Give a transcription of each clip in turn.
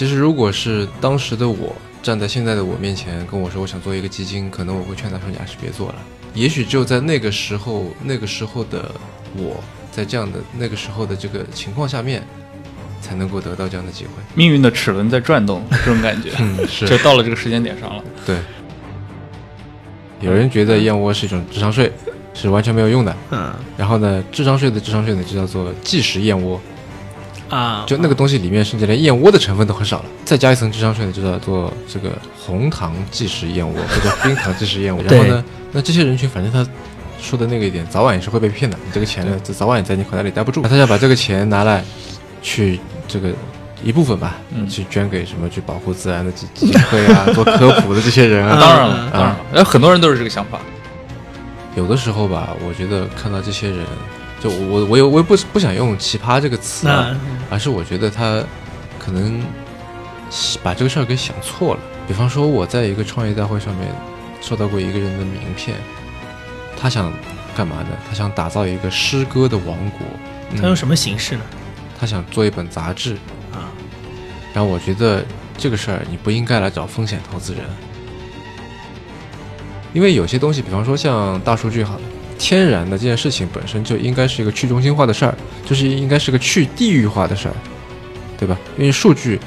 其实如果是当时的我站在现在的我面前跟我说我想做一个基金，可能我会劝他说你还是别做了。也许只有在那个时候，那个时候的我在这样的那个时候的这个情况下面，才能够得到这样的机会。命运的齿轮在转动，这种感觉，嗯，是就到了这个时间点上了。对。有人觉得燕窝是一种智商税，是完全没有用的。嗯然后呢，智商税的智商税呢，就叫做即食燕窝，啊，就那个东西里面甚至连燕窝的成分都很少了。再加一层智商税呢，就叫做这个红糖即食燕窝或者 冰糖即食燕窝。然后呢，那这些人群反正他说的那个一点，早晚也是会被骗的。你这个钱呢，早晚也在你口袋里待不住。他要把这个钱拿来去这个一部分吧，嗯去捐给什么去保护自然的基基金会啊，做科普的这些人啊。当然了，嗯当然了，呃，很多人都是这个想法。有的时候吧，我觉得看到这些人，就我我有我也不不想用奇葩这个词啊，而是我觉得他可能把这个事儿给想错了。比方说，我在一个创业大会上面收到过一个人的名片，他想干嘛呢？他想打造一个诗歌的王国。嗯他用什么形式呢？他想做一本杂志，啊，然后我觉得这个事儿你不应该来找风险投资人，因为有些东西，比方说像大数据好了，天然的这件事情本身就应该是一个去中心化的事儿，就是应该是个去地域化的事儿，对吧？因为数据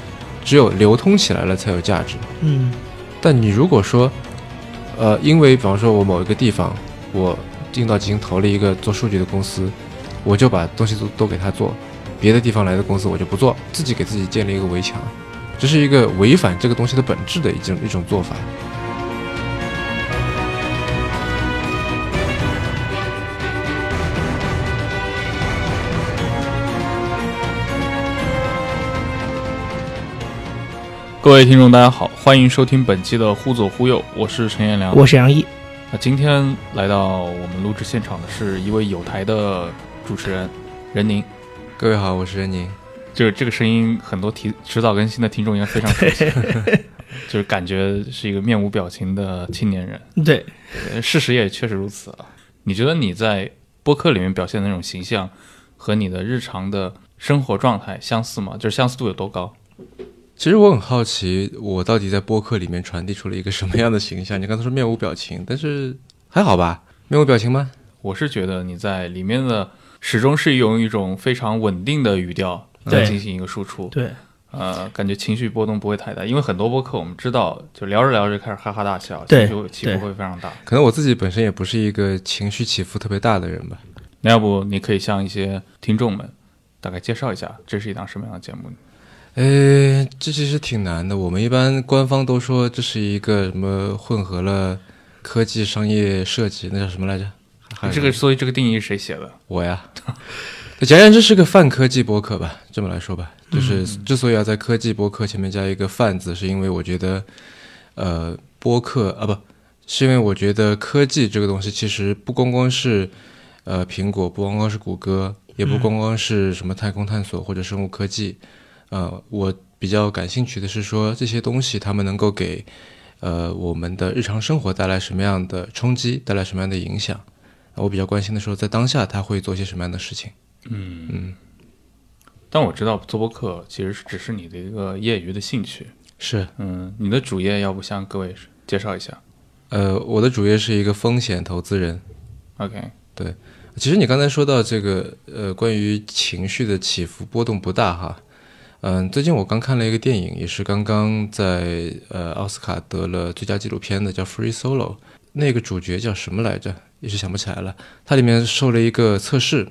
只有流通起来了才有价值。嗯但你如果说，呃，因为比方说我某一个地方，我进到基金投了一个做数据的公司，我就把东西都都给他做，别的地方来的公司我就不做，自己给自己建立一个围墙，这是一个违反这个东西的本质的一种一种做法。各位听众，大家好，欢迎收听本期的《忽左忽右》，我是陈彦良。我是杨毅，那今天来到我们录制现场的是一位有台的主持人任宁，各位好，我是任宁。就是这个声音，很多提迟早更新的听众应该非常熟悉，就是感觉是一个面无表情的青年人。对，呃事实也确实如此啊。你觉得你在播客里面表现的那种形象，和你的日常的生活状态相似吗？就是相似度有多高？其实我很好奇，我到底在播客里面传递出了一个什么样的形象？你刚才说面无表情，但是还好吧？面无表情吗？我是觉得你在里面的始终是用一种非常稳定的语调对来进行一个输出，对，呃，感觉情绪波动不会太大。因为很多播客我们知道，就聊着聊着开始哈哈大笑，情绪起伏会非常大。可能我自己本身也不是一个情绪起伏特别大的人吧。那要不你可以向一些听众们大概介绍一下，这是一档什么样的节目？呃，这其实挺难的。我们一般官方都说这是一个什么混合了科技、商业、设计，那叫什么来着？这个，所以这个定义是谁写的？我呀。简而言之是个泛科技博客吧，这么来说吧，就是之所以要在科技博客前面加一个“泛”字，是因为我觉得，呃，播客啊不，是因为我觉得科技这个东西其实不光光是，呃，苹果，不光光是谷歌，也不光光是什么太空探索或者生物科技，呃，我比较感兴趣的是说这些东西他们能够给，呃，我们的日常生活带来什么样的冲击，带来什么样的影响。我比较关心的说，在当下他会做些什么样的事情。嗯嗯，但我知道做播客其实是只是你的一个业余的兴趣。是，嗯，你的主业要不向各位介绍一下呃，我的主业是一个风险投资人。？OK，对其实你刚才说到这个，呃，关于情绪的起伏波动不大哈。嗯，最近我刚看了一个电影，也是刚刚在呃奥斯卡得了最佳纪录片的，叫《Free Solo》。那个主角叫什么来着？一时想不起来了。它里面受了一个测试，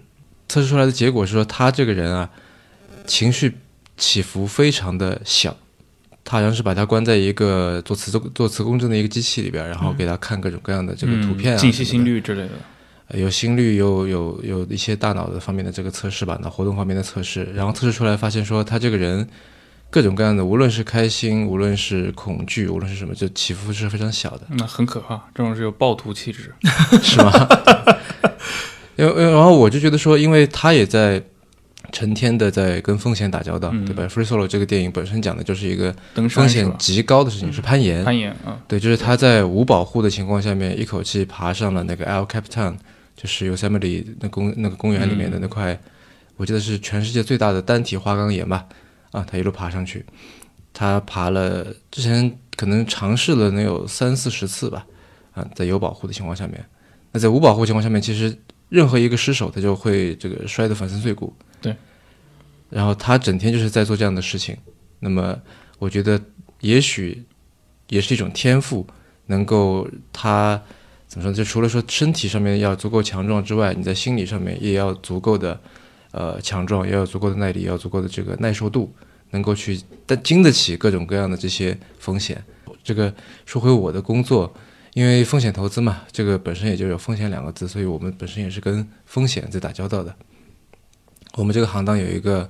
测试出来的结果是说他这个人啊，情绪起伏非常的小。他好像是把他关在一个做磁做磁共振的一个机器里边，然后给他看各种各样的这个图片啊，嗯静息心率之类的。呃有心率，有有有一些大脑的方面的这个测试吧，脑活动方面的测试，然后测试出来发现说他这个人各种各样的，无论是开心，无论是恐惧，无论是什么，就起伏是非常小的，那很可怕，这种是有暴徒气质。是吗？因为因为然后我就觉得说，因为他也在成天的在跟风险打交道，嗯对吧？Free Solo 这个电影本身讲的就是一个风？险极高的事情，是攀岩。攀岩啊，对，就是他在无保护的情况下面，一口气爬上了那个 El Capitan，就是 Yosemite 那公那个公园里面的那块，我记得是全世界最大的单体花岗岩吧。啊，他一路爬上去，他爬了之前可能尝试了能有三四十次吧，啊，在有保护的情况下面，那在无保护情况下面，其实任何一个失手，他就会这个摔得粉身碎骨。对。然后他整天就是在做这样的事情，那么我觉得也许也是一种天赋，能够他怎么说？就除了说身体上面要足够强壮之外，你在心理上面也要足够的呃强壮，也要有足够的耐力，也要足够的这个耐受度，能够去但经得起各种各样的这些风险。这个说回我的工作，因为风险投资嘛，这个本身也就有风险两个字，所以我们本身也是跟风险在打交道的。我们这个行当有一个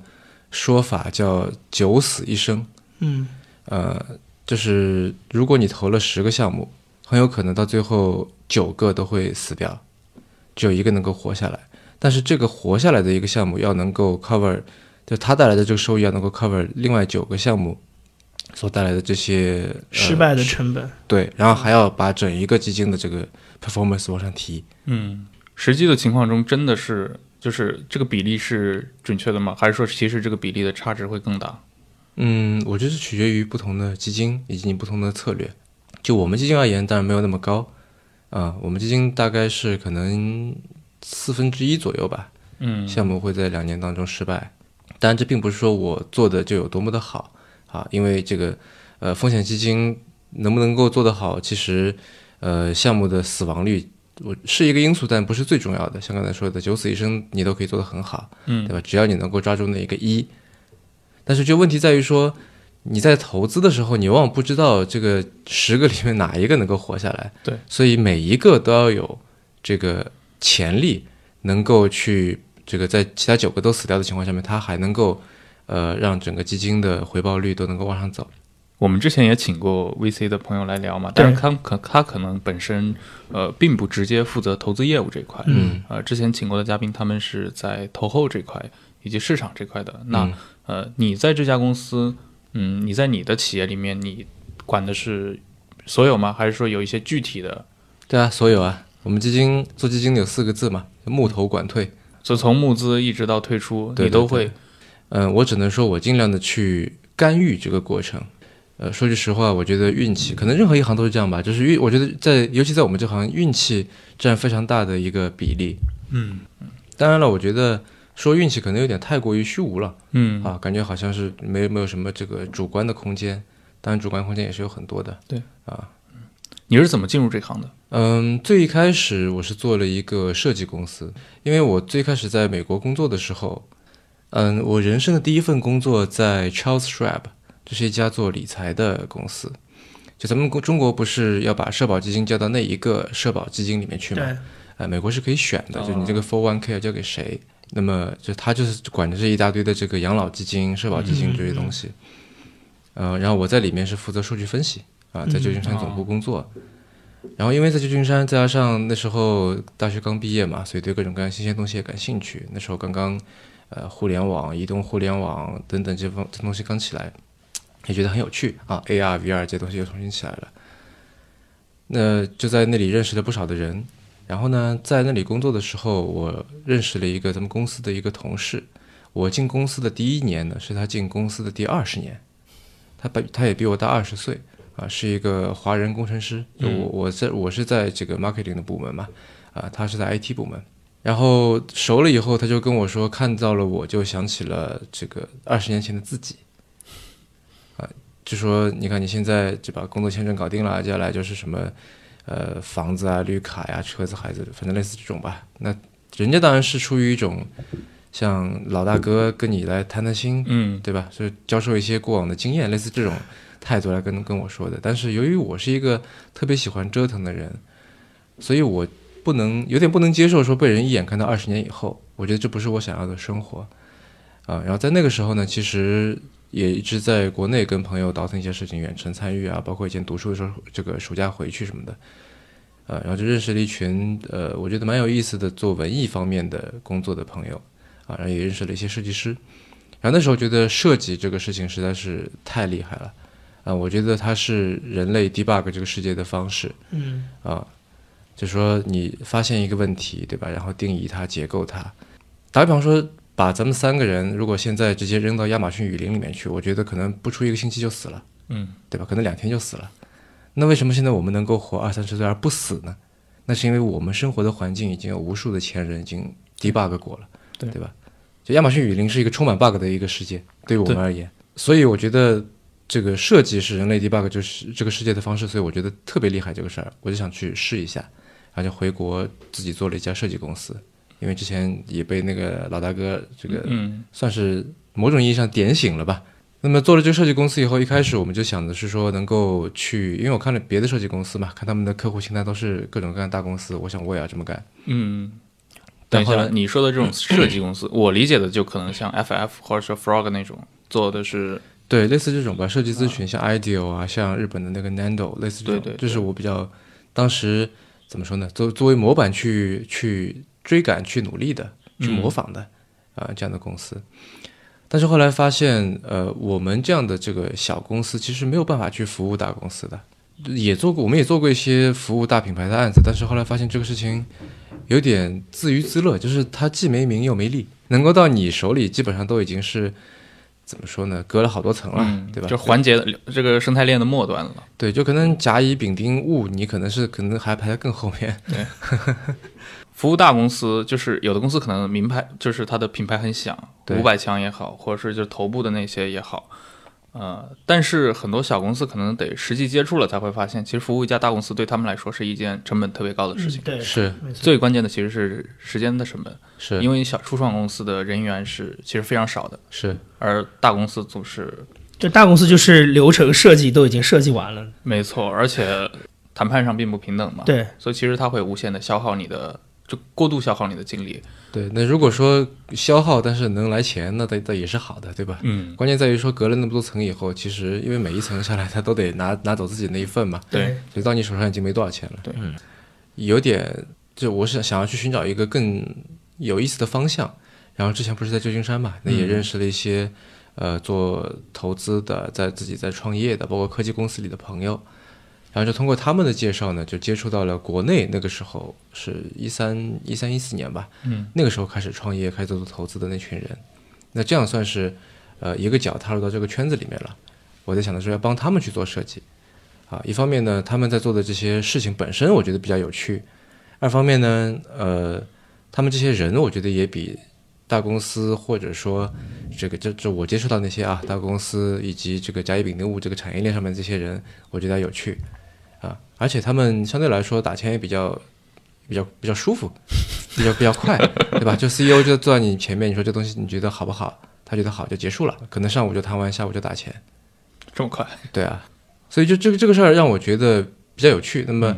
说法叫“九死一生”，嗯呃，就是如果你投了十个项目，很有可能到最后九个都会死掉，只有一个能够活下来。但是这个活下来的一个项目要能够 cover，就它带来的这个收益要能够 cover 另外九个项目所带来的这些、呃失败的成本。对，然后还要把整一个基金的这个 performance 往上提。嗯，实际的情况中真的是就是这个比例是准确的吗？还是说其实这个比例的差值会更大？嗯，我觉得是取决于不同的基金以及你不同的策略。就我们基金而言，当然没有那么高，啊、我们基金大概是可能四分之一左右吧，嗯，项目会在两年当中失败。当然，这并不是说我做的就有多么的好啊，因为这个呃风险基金能不能够做得好，其实呃项目的死亡率我是一个因素，但不是最重要的。像刚才说的，九死一生你都可以做得很好，嗯对吧？只要你能够抓住那一个一。但是就问题在于说，你在投资的时候，你往往不知道这个十个里面哪一个能够活下来。对，所以每一个都要有这个潜力，能够去这个在其他九个都死掉的情况下面，它还能够呃让整个基金的回报率都能够往上走。我们之前也请过 VC 的朋友来聊嘛，但是他可他可能本身呃并不直接负责投资业务这一块，嗯呃，之前请过的嘉宾他们是在投后这块以及市场这块的。那、嗯呃，你在这家公司，嗯，你在你的企业里面，你管的是所有吗？还是说有一些具体的？对啊，所有啊，我们基金做基金有四个字嘛，募投管退。所以从募资一直到退出，对对你都会对嗯、我只能说我尽量的去干预这个过程。呃，说句实话，我觉得运气可能任何一行都是这样吧，就是运，我觉得在尤其在我们这行，运气占非常大的一个比例。嗯当然了，我觉得说运气可能有点太过于虚无了嗯啊，感觉好像是没没有什么这个主观的空间，当然主观空间也是有很多的。对啊，你是怎么进入这行的？嗯，最一开始我是做了一个设计公司，因为我最开始在美国工作的时候，嗯，我人生的第一份工作在 Charles Schwab，这是一家做理财的公司。就咱们国中国不是要把社保基金交到那一个社保基金里面去吗？对，呃，美国是可以选的，就你这个哦 for one k 要交给谁。那么就他就是管着这一大堆的这个养老基金、社保基金这些东西。呃，然后我在里面是负责数据分析啊，在旧金山总部工作。然后因为在旧金山，再加上那时候大学刚毕业嘛，所以对各种各样新鲜东西也感兴趣。那时候刚刚呃互联网、移动互联网等等这方这东西刚起来，也觉得很有趣啊，AR、VR 这些东西又重新起来了。那就在那里认识了不少的人，然后呢，在那里工作的时候，我认识了一个咱们公司的一个同事。我进公司的第一年呢，是他进公司的第二十年，他比他也比我大二十岁啊，是一个华人工程师。就我我在我是在这个 marketing 的部门嘛，啊，他是在 IT 部门。然后熟了以后，他就跟我说，看到了我就想起了这个二十年前的自己，啊，就说你看你现在就把工作签证搞定了，接下来就是什么呃房子啊、绿卡呀、车子、孩子，反正类似这种吧。那人家当然是出于一种像老大哥跟你来谈谈心，嗯对吧？就是教授一些过往的经验，类似这种态度来跟跟我说的。但是由于我是一个特别喜欢折腾的人，所以我不能有点不能接受说被人一眼看到二十年以后，我觉得这不是我想要的生活啊。然后在那个时候呢，其实也一直在国内跟朋友倒腾一些事情，远程参与啊，包括以前读书的时候，这个暑假回去什么的。呃，然后就认识了一群呃，我觉得蛮有意思的做文艺方面的工作的朋友啊，然后也认识了一些设计师。然后那时候觉得设计这个事情实在是太厉害了，啊，我觉得它是人类 debug 这个世界的方式嗯啊，就说你发现一个问题，对吧？然后定义它、结构它。打比方说，把咱们三个人如果现在直接扔到亚马逊雨林里面去，我觉得可能不出一个星期就死了，嗯，对吧？可能两天就死了。那为什么现在我们能够活二三十岁而不死呢？那是因为我们生活的环境已经有无数的前人已经 debug 过了，对对吧？就亚马逊雨林是一个充满 bug 的一个世界，对于我们而言，所以我觉得这个设计是人类 debug 就是这个世界的方式，所以我觉得特别厉害这个事儿，我就想去试一下，然后就回国自己做了一家设计公司，因为之前也被那个老大哥这个嗯算是某种意义上点醒了吧。那么做了这个设计公司以后，一开始我们就想的是说能够去，因为我看了别的设计公司嘛，看他们的客户清单都是各种各样的大公司，我想我也要这么干。嗯。等一下，但后来你说的这种设计公司，我理解的就可能像 FF 或者说 Frog 那种做的是，对，类似这种吧，设计咨询，像 IDEO 啊，像日本的那个 Nando，类似这种，对对对这是我比较当时怎么说呢？作作为模板去去追赶、去努力的、去模仿的啊、这样的公司。但是后来发现，呃，我们这样的这个小公司其实没有办法去服务大公司的，也做过，我们也做过一些服务大品牌的案子，但是后来发现这个事情有点自娱自乐，就是它既没名又没利，能够到你手里，基本上都已经是怎么说呢？隔了好多层了，嗯，对吧？就环节的这个生态链的末端了。对，就可能甲乙丙丁戊，你可能是可能还排在更后面。对 服务大公司就是有的公司可能名牌就是它的品牌很响，对五百强也好，或者是就是头部的那些也好，呃，但是很多小公司可能得实际接触了才会发现，其实服务一家大公司对他们来说是一件成本特别高的事情。嗯对，是。最关键的其实是时间的成本，是。因为小初创公司的人员是其实非常少的，是，而大公司总是就大公司就是流程设计都已经设计完了，没错，而且谈判上并不平等嘛，对，所以其实它会无限的消耗你的，就过度消耗你的精力。对。那如果说消耗，但是能来钱，那倒倒也是好的，对吧？嗯，关键在于说隔了那么多层以后，其实因为每一层下来，他都得拿拿走自己那一份嘛，对，所以到你手上已经没多少钱了。对嗯，有点，就我是想要去寻找一个更有意思的方向。然后之前不是在旧金山嘛，那也嗯认识了一些、呃做投资的，在自己在创业的，包括科技公司里的朋友。然后就通过他们的介绍呢，就接触到了国内那个时候是一三一三一四年吧，嗯，那个时候开始创业、开始做投资的那群人。那这样算是呃一个脚踏入到这个圈子里面了。我在想的是要帮他们去做设计，啊，一方面呢，他们在做的这些事情本身我觉得比较有趣；二方面呢，呃，他们这些人我觉得也比大公司或者说这个这这我接触到那些啊大公司以及这个甲乙丙丁戊这个产业链上面这些人，我觉得有趣。啊，而且他们相对来说打钱也比较比较比较舒服，比较比较快，对吧？就 CEO 就坐在你前面，你说这东西你觉得好不好？他觉得好就结束了，可能上午就谈完，下午就打钱。这么快，对啊，所以就这个这个事儿让我觉得比较有趣。那么，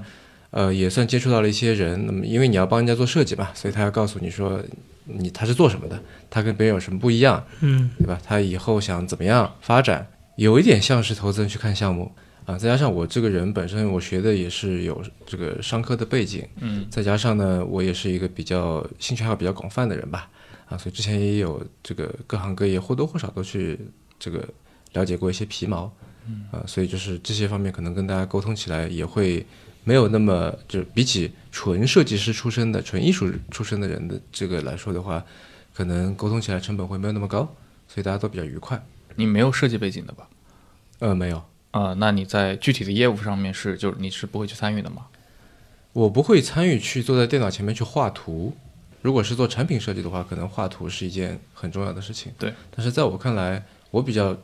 呃，也算接触到了一些人。那么，因为你要帮人家做设计嘛，所以他要告诉你说，你他是做什么的，他跟别人有什么不一样，嗯，对吧？他以后想怎么样发展，有一点像是投资人去看项目啊。再加上我这个人本身我学的也是有这个商科的背景，嗯，再加上呢，我也是一个比较兴趣爱好比较广泛的人吧，啊，所以之前也有这个各行各业或多或少都去这个了解过一些皮毛，嗯啊，所以就是这些方面可能跟大家沟通起来也会没有那么，就比起纯设计师出身的、纯艺术出身的人的这个来说的话，可能沟通起来成本会没有那么高，所以大家都比较愉快。你没有设计背景的吧？呃，没有，啊、那你在具体的业务上面是就是你是不会去参与的吗？我不会参与去坐在电脑前面去画图。如果是做产品设计的话，可能画图是一件很重要的事情。对，但是在我看来，我比较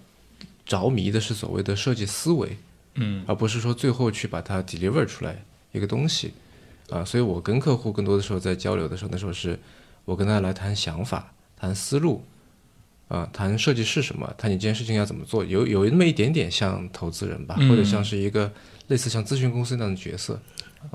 着迷的是所谓的设计思维，嗯而不是说最后去把它 deliver 出来一个东西。啊，所以我跟客户更多的时候在交流的时候，那时候是我跟他来谈想法、谈思路，啊，谈设计是什么，谈你这件事情要怎么做，有有那么一点点像投资人吧，或者像是一个类似像咨询公司那样的角色。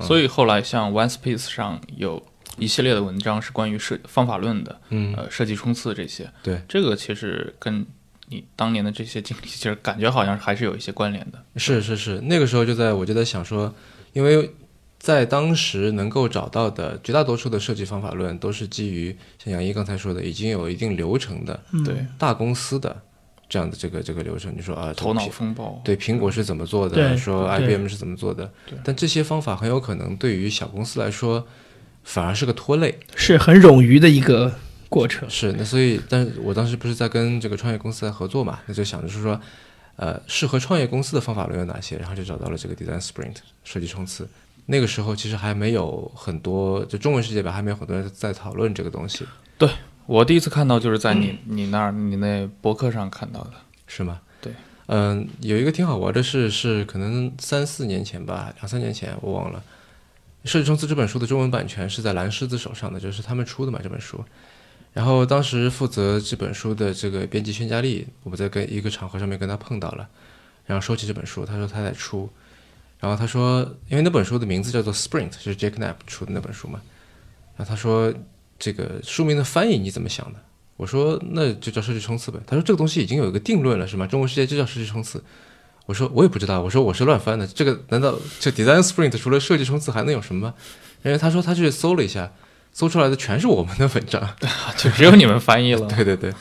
所以后来像 OneSpace 上有一系列的文章是关于设方法论的，嗯，呃，设计冲刺这些。对，这个其实跟你当年的这些经历，其实感觉好像还是有一些关联的。是是是，那个时候就在我就在想说，因为在当时能够找到的绝大多数的设计方法论，都是基于像杨一刚才说的，已经有一定流程的嗯对，大公司的这样的这个这个流程。你说啊，头脑风暴。对苹果是怎么做的，对说 IBM 是怎么做的，但这些方法很有可能对于小公司来说反而是个拖累。是很冗余的一个过程。是，那所以，但是我当时不是在跟这个创业公司在合作嘛，那就想着是说，呃，适合创业公司的方法论有哪些，然后就找到了这个 Design Sprint 设计冲刺。那个时候其实还没有很多，就中文世界吧，还没有很多人在讨论这个东西，对我第一次看到就是在你你那儿你那博客上看到的。是吗？对，嗯，有一个挺好玩的事，是可能三四年前吧，两三年前我忘了，《设计冲刺》这本书的中文版权是在蓝狮子手上的，就是他们出的嘛这本书。然后当时负责这本书的这个编辑宣佳丽，我们在跟一个场合上面跟他碰到了，然后说起这本书，他说他在出，然后他说，因为那本书的名字叫做《Sprint》，就是 Jack Knapp 出的那本书嘛，然后他说这个书名的翻译你怎么想的？我说那就叫设计冲刺呗。他说这个东西已经有一个定论了是吗？中国世界就叫设计冲刺。我说我也不知道，我说我是乱翻的。这个难道这 Design Sprint 除了设计冲刺还能有什么吗？因为他说他去搜了一下，搜出来的全是我们的文章。就只有你们翻译了，对 对对，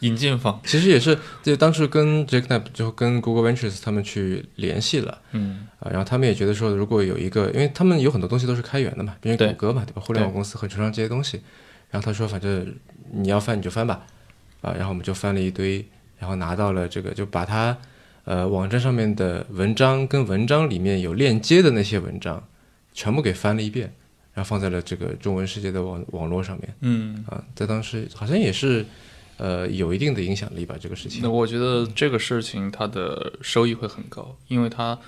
引进方。其实也是就当时跟 Jack Knapp 就跟 Google Ventures 他们去联系了嗯啊，然后他们也觉得说，如果有一个，因为他们有很多东西都是开源的嘛，因为谷歌嘛，对吧？互联网公司很崇尚这些东西。然后他说，反正你要翻你就翻吧，啊，然后我们就翻了一堆，然后拿到了这个，就把它呃网站上面的文章跟文章里面有链接的那些文章全部给翻了一遍，然后放在了这个中文世界的网网络上面嗯，啊，在当时好像也是呃有一定的影响力吧，这个事情那。我觉得这个事情它的收益会很高，因为它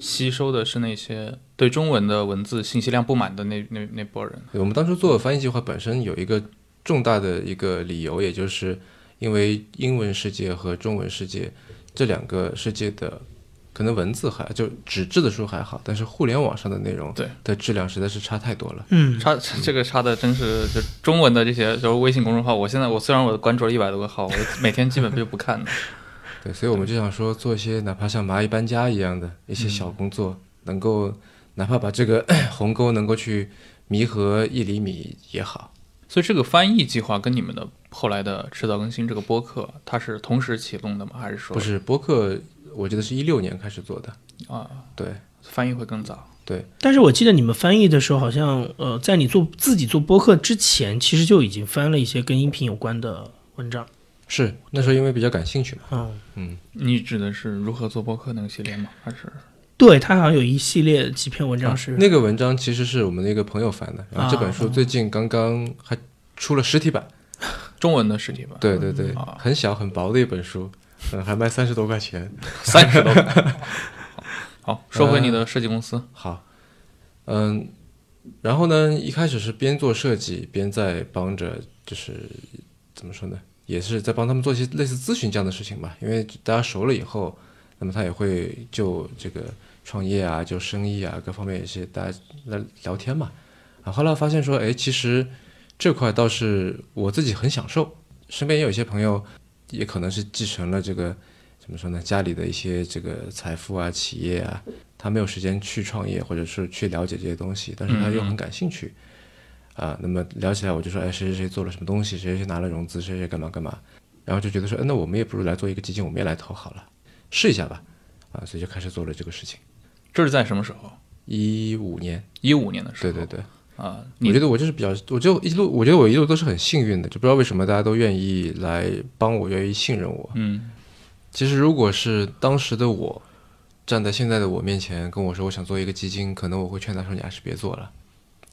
吸收的是那些对中文的文字信息量不满的那那那波人。我们当初做翻译计划本身有一个重大的一个理由，也就是因为英文世界和中文世界这两个世界的可能文字还就纸质的书还好，但是互联网上的内容对的质量实在是差太多了。嗯，差这个差的真是就中文的这些就是微信公众号，我现在我虽然我关注了一百多个号，我每天基本就不看的。对，所以我们就想说做一些哪怕像蚂蚁搬家一样的一些小工作，能够哪怕把这个 鸿沟能够去弥合一厘米也好。所以这个翻译计划跟你们的后来的迟早更新这个播客，它是同时启动的吗？还是说不是播客，我记得是一六年开始做的。啊？对翻译会更早。对，但是我记得你们翻译的时候，好像呃，在你做自己做播客之前，其实就已经翻了一些跟音频有关的文章。是那时候因为比较感兴趣嘛。嗯，嗯，你指的是如何做播客那个系列吗？还是对，他好像有一系列几篇文章是、啊那个文章其实是我们的一个朋友翻的，然后这本书啊最近刚刚还出了实体版，中文的实体版？对对对啊，很小很薄的一本书，嗯，还卖三十多块钱。三十多个。好，说回你的设计公司。好，嗯，然后呢，一开始是边做设计边在帮着，就是怎么说呢，也是在帮他们做一些类似咨询这样的事情吧。因为大家熟了以后，那么他也会就这个创业啊，就生意啊各方面一些大家来聊天嘛。啊，后来发现说，哎，其实这块倒是我自己很享受，身边也有一些朋友，也可能是继承了这个怎么说呢，家里的一些这个财富啊、企业啊，他没有时间去创业，或者是去了解这些东西，但是他又很感兴趣，啊，那么聊起来我就说，哎，谁谁谁做了什么东西，谁谁谁拿了融资，谁谁干嘛干嘛，然后就觉得说，哎，那我们也不如来做一个基金，我们也来投好了，试一下吧，啊，所以就开始做了这个事情。这是在什么时候？一五年，一五年的时候。对对对，啊，我觉得我就是比较，我就一路，我觉得我一路都是很幸运的，就不知道为什么大家都愿意来帮我，愿意信任我。嗯其实如果是当时的我，站在现在的我面前跟我说我想做一个基金，可能我会劝他说你还是别做了。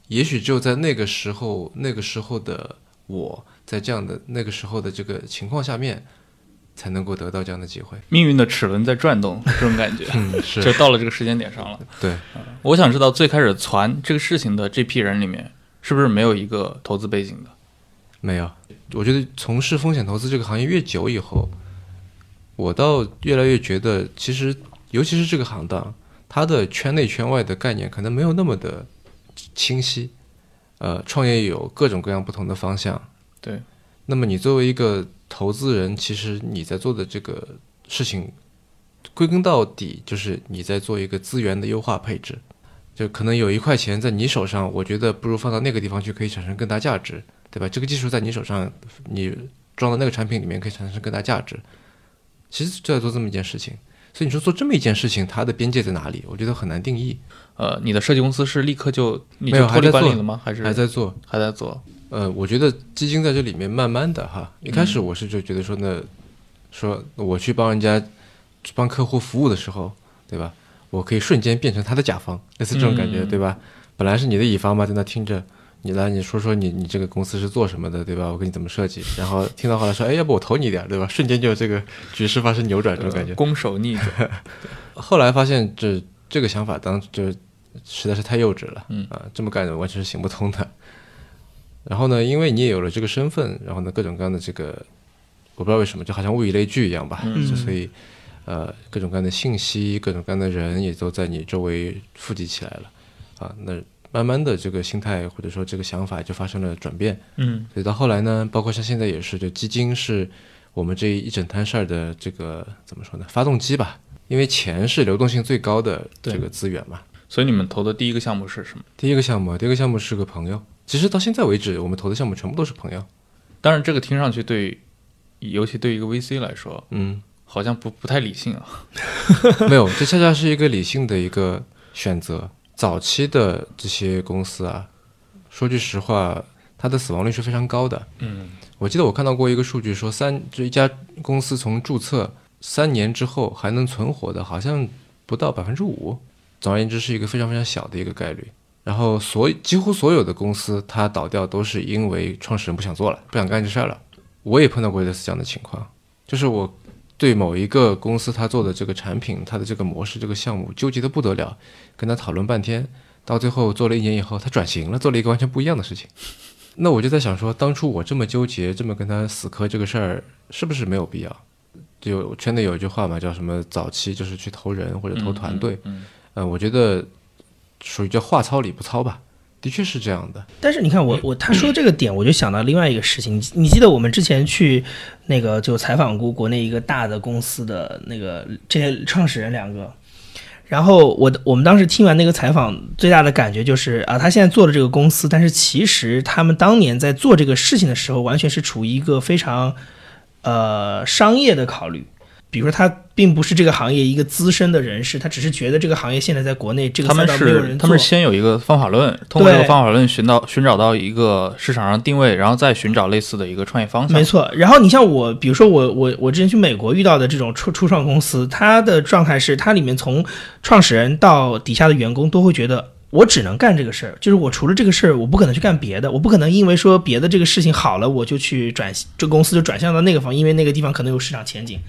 也许只有在那个时候，那个时候的我在这样的那个时候的这个情况下面，才能够得到这样的机会。命运的齿轮在转动，这种感觉，嗯，就到了这个时间点上了。对，我想知道最开始传这个事情的这批人里面，是不是没有一个投资背景的？没有。我觉得从事风险投资这个行业越久以后，我倒越来越觉得，其实尤其是这个行当，它的圈内圈外的概念可能没有那么的清晰。呃，创业有各种各样不同的方向。对，那么你作为一个投资人，其实你在做的这个事情，归根到底就是你在做一个资源的优化配置。就可能有一块钱在你手上，我觉得不如放到那个地方去，可以产生更大价值，对吧？这个技术在你手上，你装到那个产品里面可以产生更大价值。其实就在做这么一件事情。所以你说做这么一件事情，它的边界在哪里？我觉得很难定义。呃，你的设计公司是立刻就你没就脱离管理了吗？还是还在做，还在做？呃，我觉得基金在这里面慢慢的哈，一开始我是就觉得说呢，说我去帮人家去帮客户服务的时候，对吧？我可以瞬间变成他的甲方，类似这种感觉，嗯对吧？本来是你的乙方嘛，在那听着，你来你说说你你这个公司是做什么的，对吧？我给你怎么设计，然后听到后来说，哎，要不我投你一点，对吧？瞬间就这个局势发生扭转，这种感觉。攻守逆转。后来发现这这个想法当就实在是太幼稚了，嗯啊，这么干完全是行不通的。然后呢，因为你也有了这个身份，然后呢，各种各样的这个，我不知道为什么，就好像物以类聚一样吧，所以呃，各种各样的信息，各种各样的人也都在你周围富集起来了，啊，那慢慢的这个心态或者说这个想法就发生了转变。嗯所以到后来呢，包括像现在也是，就基金是我们这一整摊事儿的这个怎么说呢，发动机吧。因为钱是流动性最高的这个资源嘛。所以你们投的第一个项目是什么？第一个项目，第一个项目是个朋友。其实到现在为止，我们投的项目全部都是朋友。当然，这个听上去对，尤其对一个 VC 来说，嗯，好像不不太理性啊。没有，这恰恰是一个理性的一个选择。早期的这些公司啊，说句实话，它的死亡率是非常高的。嗯我记得我看到过一个数据说三，这一家公司从注册三年之后还能存活的，好像不到百分之五。总而言之，是一个非常非常小的一个概率。然后所几乎所有的公司它倒掉都是因为创始人不想做了，不想干这事儿了。我也碰到过类似这样的情况，就是我对某一个公司他做的这个产品、它的这个模式、这个项目纠结的不得了，跟他讨论半天，到最后做了一年以后，他转型了，做了一个完全不一样的事情。那我就在想说，当初我这么纠结，这么跟他死磕这个事儿，是不是没有必要？就圈内有一句话嘛，叫什么？早期就是去投人或者投团队。嗯呃，我觉得属于叫话糙理不糙吧，的确是这样的。但是你看我我他说这个点，我就想到另外一个事情。你你记得我们之前去那个就采访过国内一个大的公司的那个这些创始人两个，然后我我们当时听完那个采访，最大的感觉就是啊，他现在做的这个公司，但是其实他们当年在做这个事情的时候，完全是处于一个非常呃商业的考虑。比如说，他并不是这个行业一个资深的人士，他只是觉得这个行业现在在国内这个他们赛道没有人他们是先有一个方法论，通过这个方法论寻到寻找到一个市场上定位，然后再寻找类似的一个创业方向。没错，然后你像我，比如说我我我之前去美国遇到的这种初初创公司，它的状态是它里面从创始人到底下的员工都会觉得。我只能干这个事儿，就是我除了这个事儿，我不可能去干别的，我不可能因为说别的这个事情好了，我就去转这公司就转向到那个方，因为那个地方可能有市场前景。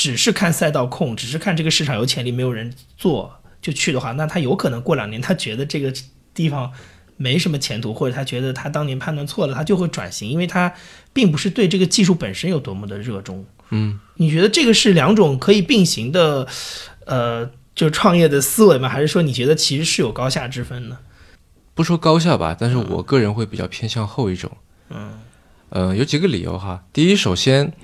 只是看赛道控，只是看这个市场有潜力，没有人做就去的话，那他有可能过两年他觉得这个地方没什么前途，或者他觉得他当年判断错了，他就会转型，因为他并不是对这个技术本身有多么的热衷。嗯，你觉得这个是两种可以并行的，呃，就是创业的思维吗？还是说你觉得其实是有高下之分呢？不说高下吧，但是我个人会比较偏向后一种。嗯，呃，有几个理由哈。第一，首先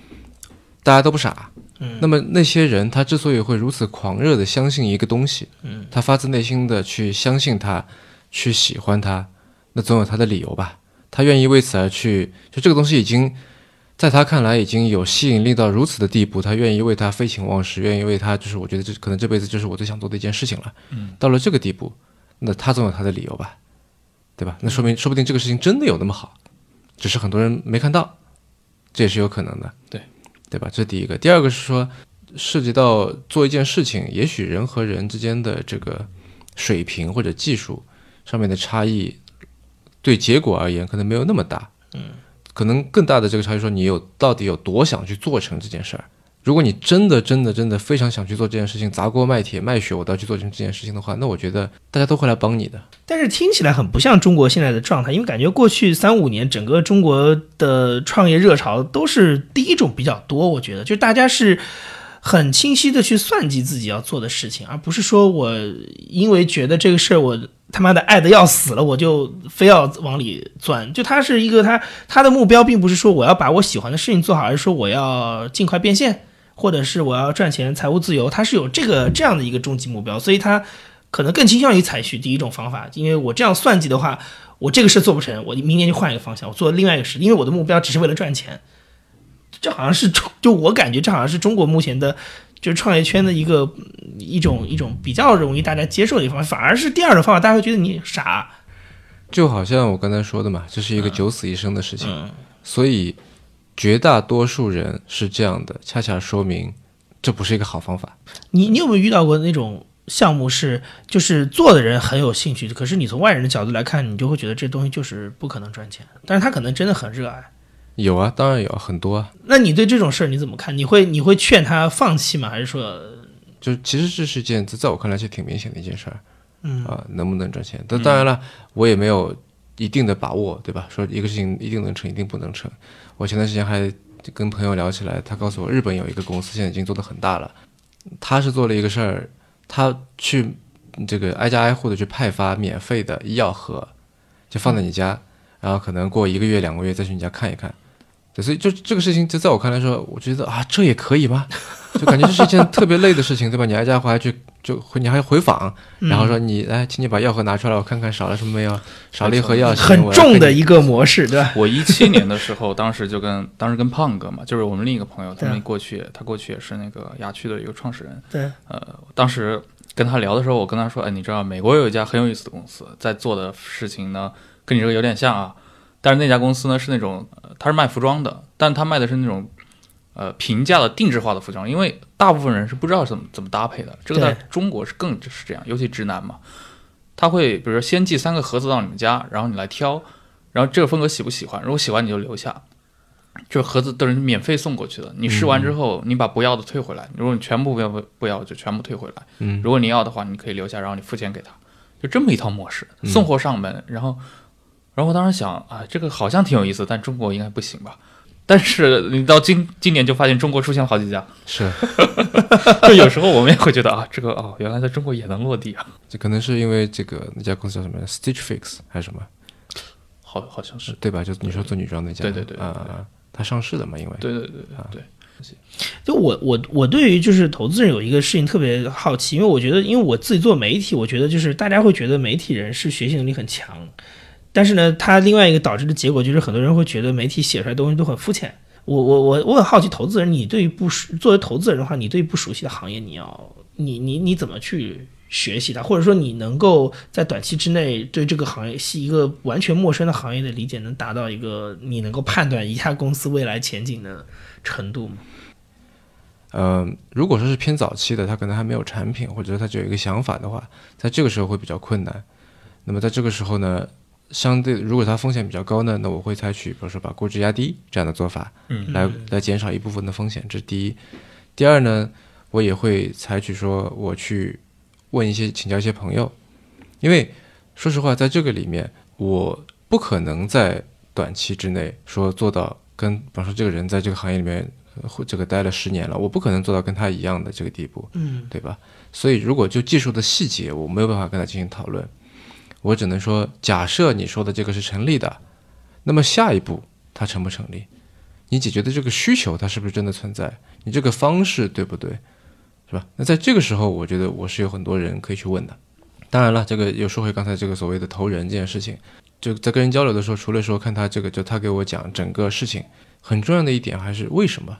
大家都不傻。嗯那么那些人他之所以会如此狂热的相信一个东西，嗯，他发自内心的去相信它，去喜欢它，那总有他的理由吧。他愿意为此而去，就这个东西已经在他看来已经有吸引力到如此的地步，他愿意为他废寝忘食，愿意为他，就是我觉得这可能这辈子就是我最想做的一件事情了。嗯，到了这个地步，那他总有他的理由吧，对吧？那说明说不定这个事情真的有那么好，只是很多人没看到，这也是有可能的。对，对吧？这是第一个。第二个是说，涉及到做一件事情，也许人和人之间的这个水平或者技术上面的差异，对结果而言可能没有那么大。嗯，可能更大的这个差异说，你有到底有多想去做成这件事儿。如果你真的、真的、真的非常想去做这件事情，砸锅卖铁卖血，我都要去做成这件事情的话，那我觉得大家都会来帮你的。但是听起来很不像中国现在的状态，因为感觉过去三五年整个中国的创业热潮都是第一种比较多，我觉得就大家是很清晰的去算计自己要做的事情，而不是说我因为觉得这个事儿我他妈的爱的要死了，我就非要往里钻。就他是一个他他的目标并不是说我要把我喜欢的事情做好，而是说我要尽快变现，或者是我要赚钱、财务自由，他是有这个这样的一个终极目标，所以他可能更倾向于采取第一种方法，因为我这样算计的话，我这个事做不成，我明年就换一个方向，我做另外一个事，因为我的目标只是为了赚钱。这好像是中，就我感觉这好像是中国目前的，就是创业圈的一个嗯一种一种比较容易大家接受的一个方法，反而是第二种方法，大家会觉得你傻。就好像我刚才说的嘛，这是一个九死一生的事情，嗯，所以绝大多数人是这样的，恰恰说明这不是一个好方法。你你有没有遇到过那种项目是就是做的人很有兴趣，可是你从外人的角度来看，你就会觉得这东西就是不可能赚钱，但是他可能真的很热爱。有啊，当然有很多啊，那你对这种事儿你怎么看？你会你会劝他放弃吗？还是说，就其实这是件在在我看来是挺明显的一件事儿嗯啊，能不能赚钱？但当然了，我也没有一定的把握，对吧？说一个事情一定能成，一定不能成。我前段时间还跟朋友聊起来，他告诉我，日本有一个公司现在已经做得很大了，他是做了一个事儿，他去这个挨家挨户的去派发免费的医药盒，就放在你家，然后可能过一个月两个月再去你家看一看。对，所以就这个事情，就在我看来说，我觉得啊，这也可以吗？就感觉这是一件特别累的事情，对吧？你挨家户还去，就回你还回访，然后说你来，请你把药盒拿出来，我看看少了什么没有，少了一盒药，很重的一个模式，对吧？我一七年的时候，当时就跟当时跟胖哥嘛，就是我们另一个朋友，他们过去，他过去也是那个雅趣的一个创始人。对，呃当时跟他聊的时候，我跟他说，哎，你知道美国有一家很有意思的公司，在做的事情呢，跟你这个有点像啊。但是那家公司呢是那种，呃他是卖服装的，但他卖的是那种，呃，平价的定制化的服装，因为大部分人是不知道怎么怎么搭配的。这个在中国是更是这样，尤其直男嘛，他会比如说先寄三个盒子到你们家，然后你来挑，然后这个风格喜不喜欢，如果喜欢你就留下。这盒子都是免费送过去的，你试完之后，你把不要的退回来。如果你全部不要不要，就全部退回来。嗯如果你要的话，你可以留下，然后你付钱给他，就这么一套模式，嗯送货上门。然后，然后我当时想啊，这个好像挺有意思，但中国应该不行吧？但是你到今今年就发现中国出现了好几家，是，就有时候我们也会觉得啊，这个哦，原来在中国也能落地啊，这可能是因为这个那家公司叫什么？Stitch Fix 还是什么？好好像是，对吧？就你说做女装那家，对对对对。啊啊，啊它上市的嘛，因为。对对对对对，就我我我对于就是投资人有一个事情特别好奇，因为我觉得，因为我自己做媒体，我觉得就是大家会觉得媒体人是学习能力很强，但是呢，它另外一个导致的结果就是很多人会觉得媒体写出来的东西都很肤浅。我我我我很好奇，投资人，你对于不熟作为投资人的话，你对于不熟悉的行业，你要你你你怎么去学习它，或者说你能够在短期之内对这个行业是一个完全陌生的行业的理解，能达到一个你能够判断一家公司未来前景的程度吗？呃，如果说是偏早期的，他可能还没有产品，或者说他只有一个想法的话，在这个时候会比较困难。那么在这个时候呢，相对如果它风险比较高呢，那我会采取比如说把估值压低这样的做法，嗯来来减少一部分的风险，这是第一。第二呢，我也会采取说我去问一些请教一些朋友，因为说实话，在这个里面我不可能在短期之内说做到跟，比方说这个人在这个行业里面呃或这个待了十年了，我不可能做到跟他一样的这个地步，嗯对吧？所以如果就技术的细节，我没有办法跟他进行讨论，我只能说，假设你说的这个是成立的，那么下一步它成不成立？你解决的这个需求它是不是真的存在？你这个方式对不对？是吧？那在这个时候，我觉得我是有很多人可以去问的。当然了，这个又说回刚才这个所谓的投人这件事情，就在跟人交流的时候，除了说看他这个，就他给我讲整个事情，很重要的一点还是为什么？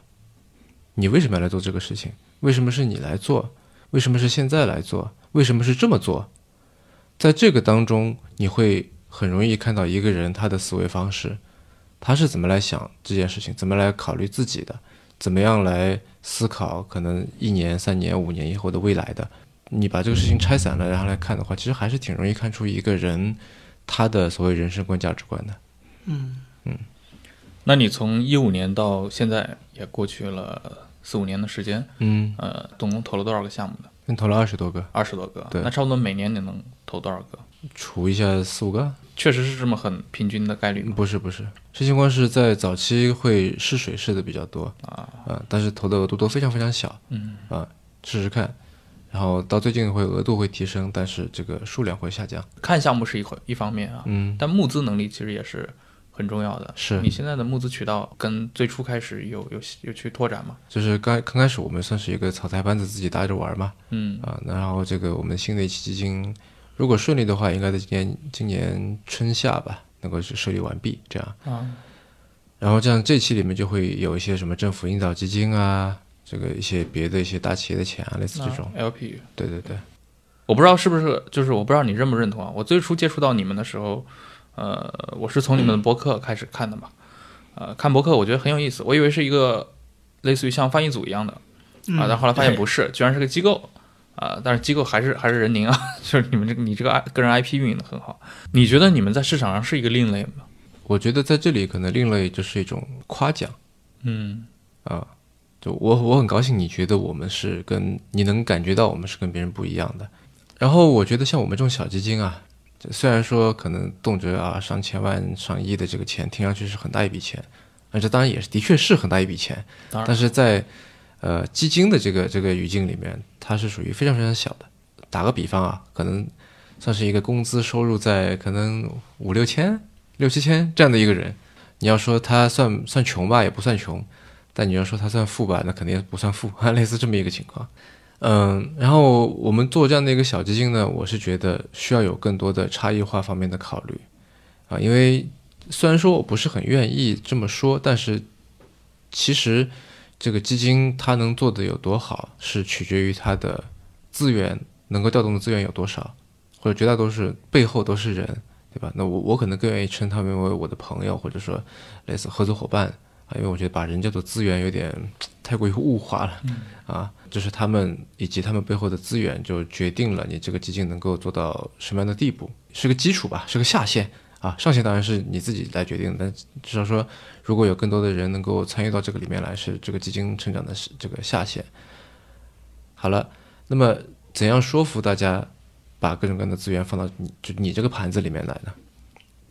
你为什么要来做这个事情？为什么是你来做？为什么是现在来做？为什么是这么做？在这个当中，你会很容易看到一个人他的思维方式，他是怎么来想这件事情，怎么来考虑自己的，怎么样来思考可能一年、三年、五年以后的未来的。你把这个事情拆散了，然后来看的话，其实还是挺容易看出一个人他的所谓人生观、价值观的。嗯嗯那你从一五年到现在也过去了四五年的时间，嗯，呃，总共投了多少个项目呢？你投了二十多个，二十多个，对那差不多每年你能投多少个？除一下四五个，确实是这么很平均的概率吗？不是不是，这情况是在早期会试水试的比较多啊，啊，但是投的额度都非常非常小，嗯啊，试试看，然后到最近会额度会提升，但是这个数量会下降，看项目是一回一方面啊，嗯，但募资能力其实也是很重要的。是你现在的募资渠道跟最初开始有有有去拓展吗？就是刚刚开始我们算是一个草台班子自己搭着玩嘛，嗯啊，然后这个我们新的一期基金，如果顺利的话，应该在今年今年春夏吧能够是设立完毕，这样。啊，然后这样这期里面就会有一些什么政府引导基金啊，这个一些别的一些大企业的钱啊，类似这种。那 LP，对对对，我不知道是不是，就是我不知道你认不认同啊。我最初接触到你们的时候，呃，我是从你们的博客开始看的嘛，呃，看博客我觉得很有意思，我以为是一个类似于像翻译组一样的嗯啊，但后来发现不是，居然是个机构啊，但是机构还是还是人宁啊，就是你们这个你这个 I 个人 IP 运营的很好，你觉得你们在市场上是一个另类吗？我觉得在这里可能另类就是一种夸奖嗯啊。就我我很高兴你觉得我们是跟你能感觉到我们是跟别人不一样的。然后我觉得像我们这种小基金啊，这虽然说可能动辄啊上千万、上亿的这个钱，听上去是很大一笔钱，而这当然也是的确是很大一笔钱，但是在呃基金的这个这个语境里面，它是属于非常非常小的。打个比方啊，可能算是一个工资收入在可能五六千、六七千这样的一个人，你要说他算算穷吧，也不算穷，但你要说他算富吧，那肯定不算富，类似这么一个情况。嗯，然后我们做这样的一个小基金呢，我是觉得需要有更多的差异化方面的考虑啊，因为虽然说我不是很愿意这么说，但是其实这个基金它能做的有多好，是取决于它的资源能够调动的资源有多少，或者绝大多数背后都是人，对吧？那我我可能更愿意称他们为我的朋友，或者说类似合作伙伴啊，因为我觉得把人叫做资源有点太过于物化了、啊，就是他们以及他们背后的资源就决定了你这个基金能够做到什么样的地步，是个基础吧，是个下限。啊，上限当然是你自己来决定，但至少说，如果有更多的人能够参与到这个里面来，是这个基金成长的是这个下限。好了，那么怎样说服大家把各种各样的资源放到你就你这个盘子里面来呢？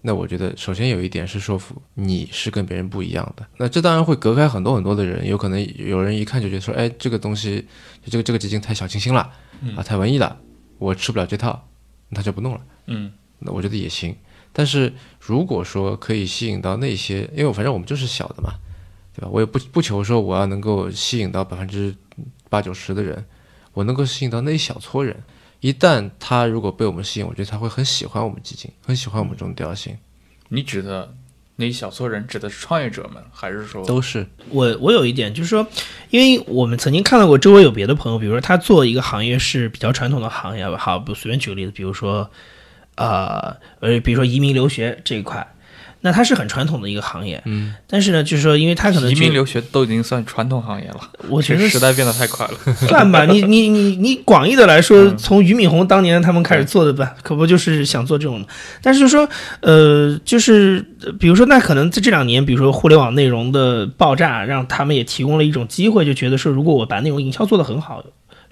那我觉得首先有一点是说服你是跟别人不一样的，那这当然会隔开很多很多的人，有可能有人一看就觉得说，哎，这个东西就这个这个基金太小清新了，啊，太文艺了，我吃不了这套，那他就不弄了。嗯那我觉得也行。但是如果说可以吸引到那些，因为反正我们就是小的嘛，对吧？我也不不求说我要能够吸引到百分之八九十的人，我能够吸引到那一小撮人。一旦他如果被我们吸引，我觉得他会很喜欢我们基金，很喜欢我们这种调性，你指的那一小撮人指的是创业者们，还是说都是。我我有一点就是说，因为我们曾经看到过周围有别的朋友，比如说他做一个行业是比较传统的行业吧，好，不随便举个例子，比如说，呃呃，比如说移民留学这一块，那它是很传统的一个行业，嗯，但是呢，就是说，因为它可能移民留学都已经算传统行业了？我觉得时代变得太快了。算吧，你你你你广义的来说，嗯从俞敏洪当年他们开始做的吧，可不就是想做这种？但是就说，呃，就是呃比如说，那可能在这两年，比如说互联网内容的爆炸，让他们也提供了一种机会，就觉得说，如果我把内容营销做得很好。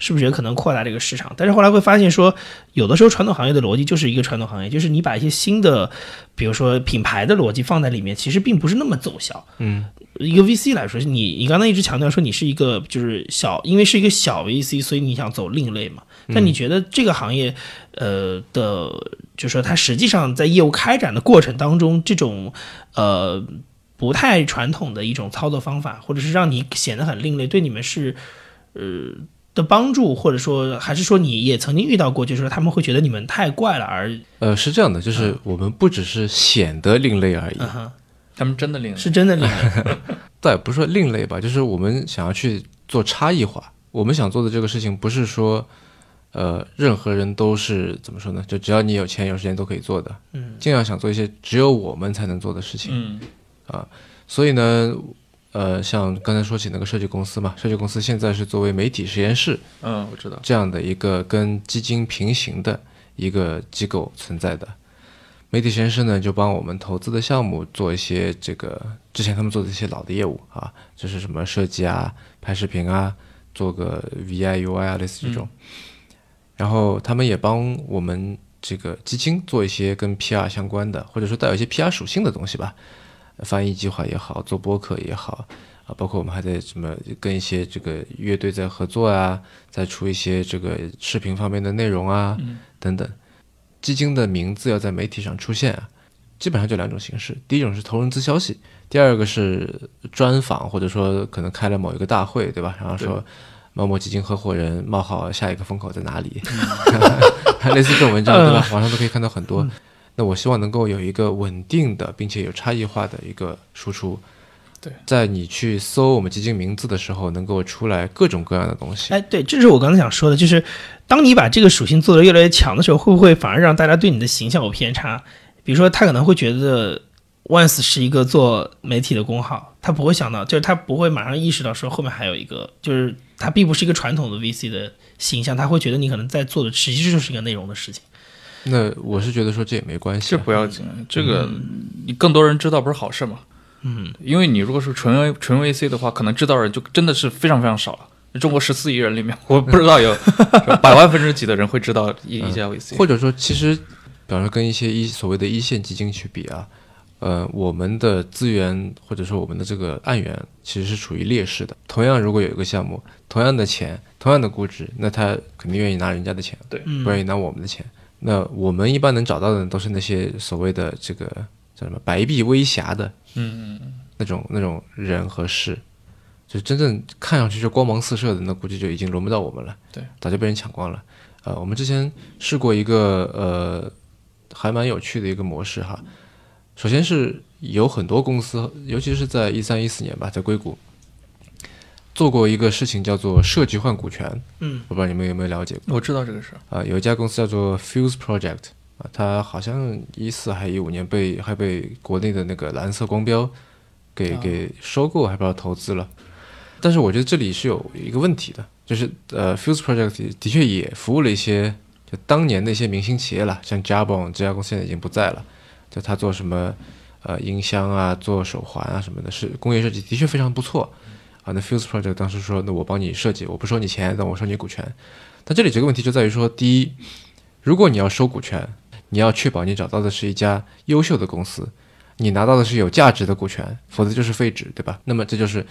是不是也可能扩大这个市场？但是后来会发现说，有的时候传统行业的逻辑就是一个传统行业，就是你把一些新的，比如说品牌的逻辑放在里面，其实并不是那么奏效。嗯，一个 VC 来说，你你刚才一直强调说你是一个就是小，因为是一个小 VC，所以你想走另类嘛。但你觉得这个行业，呃的，就是说它实际上在业务开展的过程当中，这种呃不太传统的一种操作方法，或者是让你显得很另类，对你们是呃的帮助，或者说还是说你也曾经遇到过，就是说他们会觉得你们太怪了而呃，是这样的，就是我们不只是显得另类而已，嗯哼，他们真的另类是真的另类。倒也不是说另类吧，就是我们想要去做差异化。我们想做的这个事情，不是说，呃，任何人都是怎么说呢？就只要你有钱有时间都可以做的。嗯，尽量想做一些只有我们才能做的事情。嗯啊所以呢，呃，像刚才说起那个设计公司嘛，设计公司现在是作为媒体实验室嗯，我知道。这样的一个跟基金平行的一个机构存在的。媒体实验室呢，就帮我们投资的项目做一些这个之前他们做的一些老的业务啊，就是什么设计啊、拍视频啊，做个 VI、UI 啊，类似这种。然后他们也帮我们这个基金做一些跟 PR 相关的，或者说带有一些 PR 属性的东西吧，翻译计划也好，做播客也好。啊，包括我们还在什么跟一些这个乐队在合作啊，再出一些这个视频方面的内容啊，等等。基金的名字要在媒体上出现啊，基本上就两种形式，第一种是投融资消息，第二个是专访，或者说可能开了某一个大会，对吧？然后说某某基金合伙人冒号下一个风口在哪里，类似这种文章，对吧？网上都可以看到很多。那我希望能够有一个稳定的，并且有差异化的一个输出。对，在你去搜我们基金名字的时候，能够出来各种各样的东西。哎，对，这是我刚才想说的，就是当你把这个属性做得越来越强的时候，会不会反而让大家对你的形象有偏差？比如说他可能会觉得 Once 是一个做媒体的工号，他不会想到，就是他不会马上意识到说后面还有一个，就是他并不是一个传统的 VC 的形象，他会觉得你可能在做的其实就是一个内容的事情。那我是觉得说这也没关系啊，这不要紧，这个你更多人知道不是好事吗？嗯，因为你如果是纯 A 纯 VC 的话，可能知道人就真的是非常非常少了。中国十四亿人里面，我不知道有 百万分之几的人会知道一一家 VC。或者说，其实，比方说跟一些一所谓的一线基金去比啊，呃，我们的资源或者说我们的这个案源其实是处于劣势的。同样，如果有一个项目，同样的钱，同样的估值，那他肯定愿意拿人家的钱，对嗯不愿意拿我们的钱。那我们一般能找到的都是那些所谓的这个叫什么白璧微瑕的嗯，那种那种人和事，就真正看上去就光芒四射的，那估计就已经轮不到我们了。对，早就被人抢光了。呃，我们之前试过一个呃还蛮有趣的一个模式哈。首先是有很多公司，尤其是在一三一四年吧，在硅谷做过一个事情叫做设计换股权。嗯，我不知道你们有没有了解过我知道这个事儿。啊、有一家公司叫做 Fuse Project 啊，它好像一四还一五年被还被国内的那个蓝色光标给啊给收购，还不知道投资了。但是我觉得这里是有一个问题的，就是呃，Fuse Project 的确也服务了一些就当年的一些明星企业了，像 Jabon 这家公司现在已经不在了，就他做什么呃音箱啊、做手环啊什么的，是工业设计的确非常不错啊。那 Fuse Project 当时说，那我帮你设计，我不收你钱，但我收你股权。但这里这个问题就在于说，第一，如果你要收股权，你要确保你找到的是一家优秀的公司，你拿到的是有价值的股权，否则就是废纸，对吧？那么这就是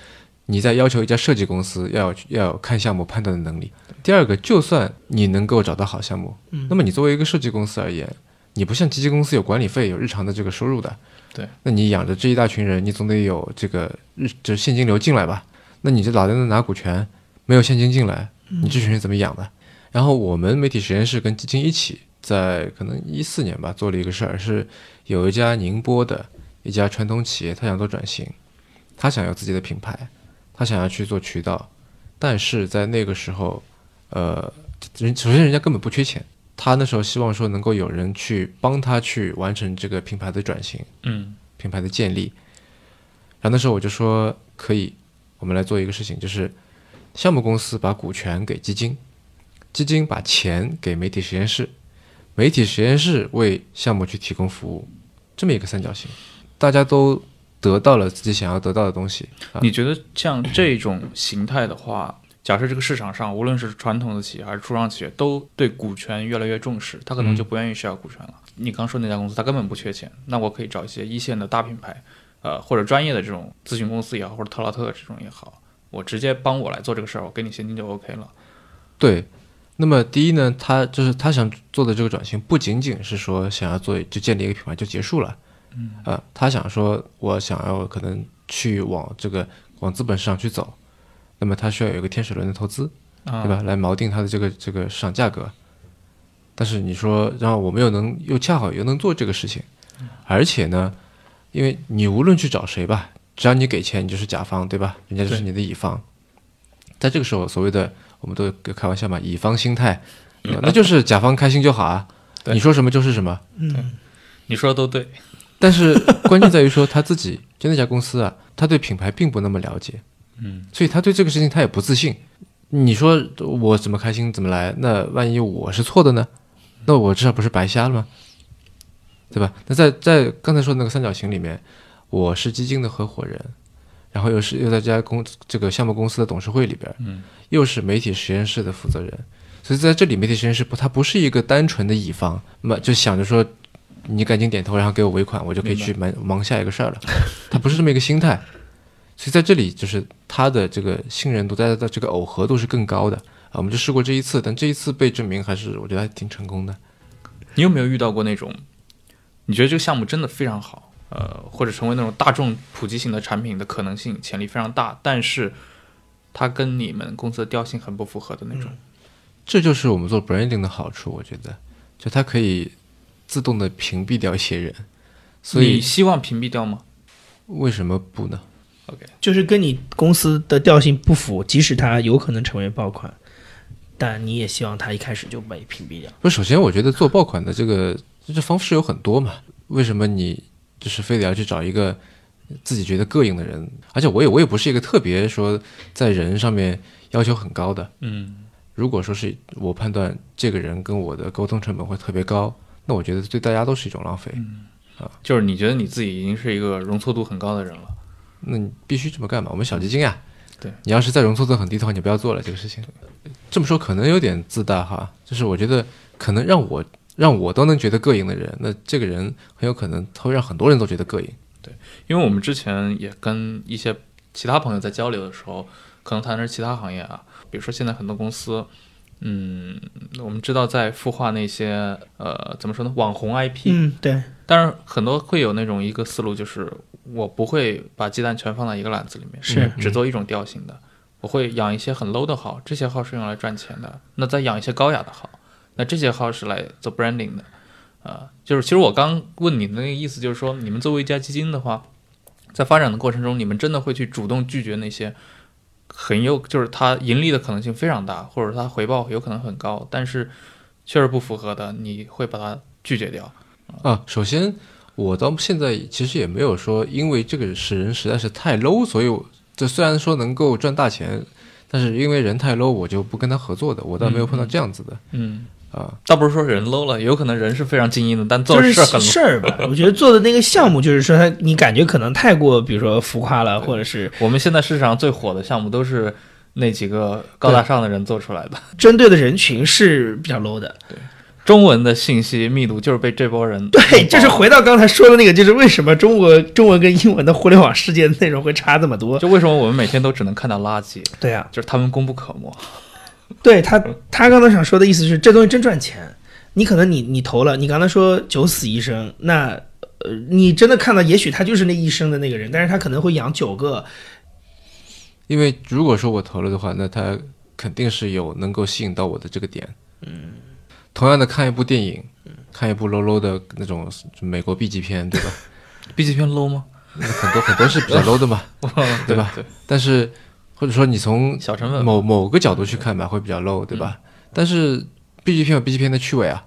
你在要求一家设计公司要要有看项目判断的能力。第二个，就算你能够找到好项目，那么你作为一个设计公司而言，你不像基金公司有管理费、有日常的这个收入的，对，那你养着这一大群人，你总得有这个日这现金流进来吧？那你这老在那拿股权，没有现金进来，你这群人怎么养的？然后我们媒体实验室跟基金一起，在可能一四年吧，做了一个事儿，是有一家宁波的一家传统企业，他想做转型，他想要自己的品牌，他想要去做渠道，但是在那个时候，呃，人首先人家根本不缺钱，他那时候希望说能够有人去帮他去完成这个品牌的转型，嗯品牌的建立。然后那时候我就说可以，我们来做一个事情，就是项目公司把股权给基金，基金把钱给媒体实验室，媒体实验室为项目去提供服务，这么一个三角形，大家都得到了自己想要得到的东西。啊、你觉得像这种形态的话，假设这个市场上无论是传统的企业还是初创企业，都对股权越来越重视，他可能就不愿意 share 股权了。你刚说那家公司，他根本不缺钱，那我可以找一些一线的大品牌，呃，或者专业的这种咨询公司也好，或者特劳特这种也好，我直接帮我来做这个事儿，我给你现金就 OK 了。对，那么第一呢，他就是他想做的这个转型，不仅仅是说想要做就建立一个品牌就结束了，嗯，呃，他想说我想要可能去往这个往资本市场去走，那么他需要有一个天使轮的投资，啊对吧？来锚定它的这个这个市场价格。但是你说，然后我们又能又恰好又能做这个事情，而且呢，因为你无论去找谁吧，只要你给钱，你就是甲方，对吧？人家就是你的乙方。在这个时候，所谓的我们都有开玩笑嘛，乙方心态，那就是甲方开心就好啊，你说什么就是什么。嗯你说的都对，但是关键在于说他自己就那家公司啊，他对品牌并不那么了解，嗯，所以他对这个事情他也不自信。你说我怎么开心怎么来？那万一我是错的呢？那我至少不是白瞎了吗？对吧？那在在刚才说的那个三角形里面，我是基金的合伙人，然后又是又在这家公这个项目公司的董事会里边，嗯，又是媒体实验室的负责人，所以在这里媒体实验室不，它不是一个单纯的乙方，那么就想着说你赶紧点头，然后给我尾款，我就可以去忙忙下一个事儿了，他不是这么一个心态。所以在这里，就是他的这个信任度，大家的这个耦合度是更高的啊。我们就试过这一次，但这一次被证明还是我觉得还挺成功的。你有没有遇到过那种，你觉得这个项目真的非常好，呃，或者成为那种大众普及型的产品的可能性潜力非常大，但是它跟你们公司的调性很不符合的那种？这就是我们做 branding 的好处，我觉得，就它可以自动的屏蔽掉一些人。所你以希望屏蔽掉吗为什么不呢？？OK，就是跟你公司的调性不符，即使它有可能成为爆款，但你也希望它一开始就被屏蔽掉。不，首先我觉得做爆款的这个这方式有很多嘛。为什么你就是非得要去找一个自己觉得膈应的人？而且我也我也不是一个特别说在人上面要求很高的。嗯如果说是我判断这个人跟我的沟通成本会特别高，那我觉得对大家都是一种浪费啊。就是你觉得你自己已经是一个容错度很高的人了。那你必须这么干嘛？我们小基金呀。对你要是再容错度很低的话，你不要做了这个事情。这么说可能有点自大哈，就是我觉得可能让我让我都能觉得膈应的人，那这个人很有可能他会让很多人都觉得膈应。对因为我们之前也跟一些其他朋友在交流的时候，可能谈的是其他行业啊，比如说现在很多公司，嗯，我们知道在孵化那些呃怎么说呢，网红 IP，、嗯，对，但是很多会有那种一个思路，就是我不会把鸡蛋全放在一个篮子里面，是。只做一种调性的，我会养一些很 low 的号，这些号是用来赚钱的，那再养一些高雅的号，那这些号是来做 branding 的，啊、就是其实我刚问你的那个意思，就是说你们作为一家基金的话，在发展的过程中，你们真的会去主动拒绝那些很有，就是它盈利的可能性非常大，或者它回报有可能很高，但是确实不符合的，你会把它拒绝掉。啊，首先我到现在其实也没有说因为这个使人实在是太 low，所以我这虽然说能够赚大钱，但是因为人太 low，我就不跟他合作的，我倒没有碰到这样子的。嗯，啊。倒不是说人 low 了，有可能人是非常精英的，但做事儿很。事儿吧。我觉得做的那个项目，就是说他你感觉可能太过，比如说浮夸了，或者是我们现在市场上最火的项目都是那几个高大上的人做出来的。针对的人群是比较 low 的。中文的信息密度就是被这波人对，就是回到刚才说的那个，就是为什么中国中文跟英文的互联网世界的内容会差这么多？就为什么我们每天都只能看到垃圾，对啊，就是他们功不可没。对他他刚才想说的意思是，这东西真赚钱。你可能你你投了，你刚才说九死一生，那呃，你真的看到，也许他就是那一生的那个人，但是他可能会养九个，因为如果说我投了的话，那他肯定是有能够吸引到我的这个点。嗯，同样的看一部电影，看一部 low low 的那种美国 B 级片，对吧？B 级片 low 吗？那很多很多是比较 low 的嘛，对吧对，但是或者说你从小成本某某个角度去看吧，会比较 low，对吧？但是 B 级片有 B 级片的趣味啊，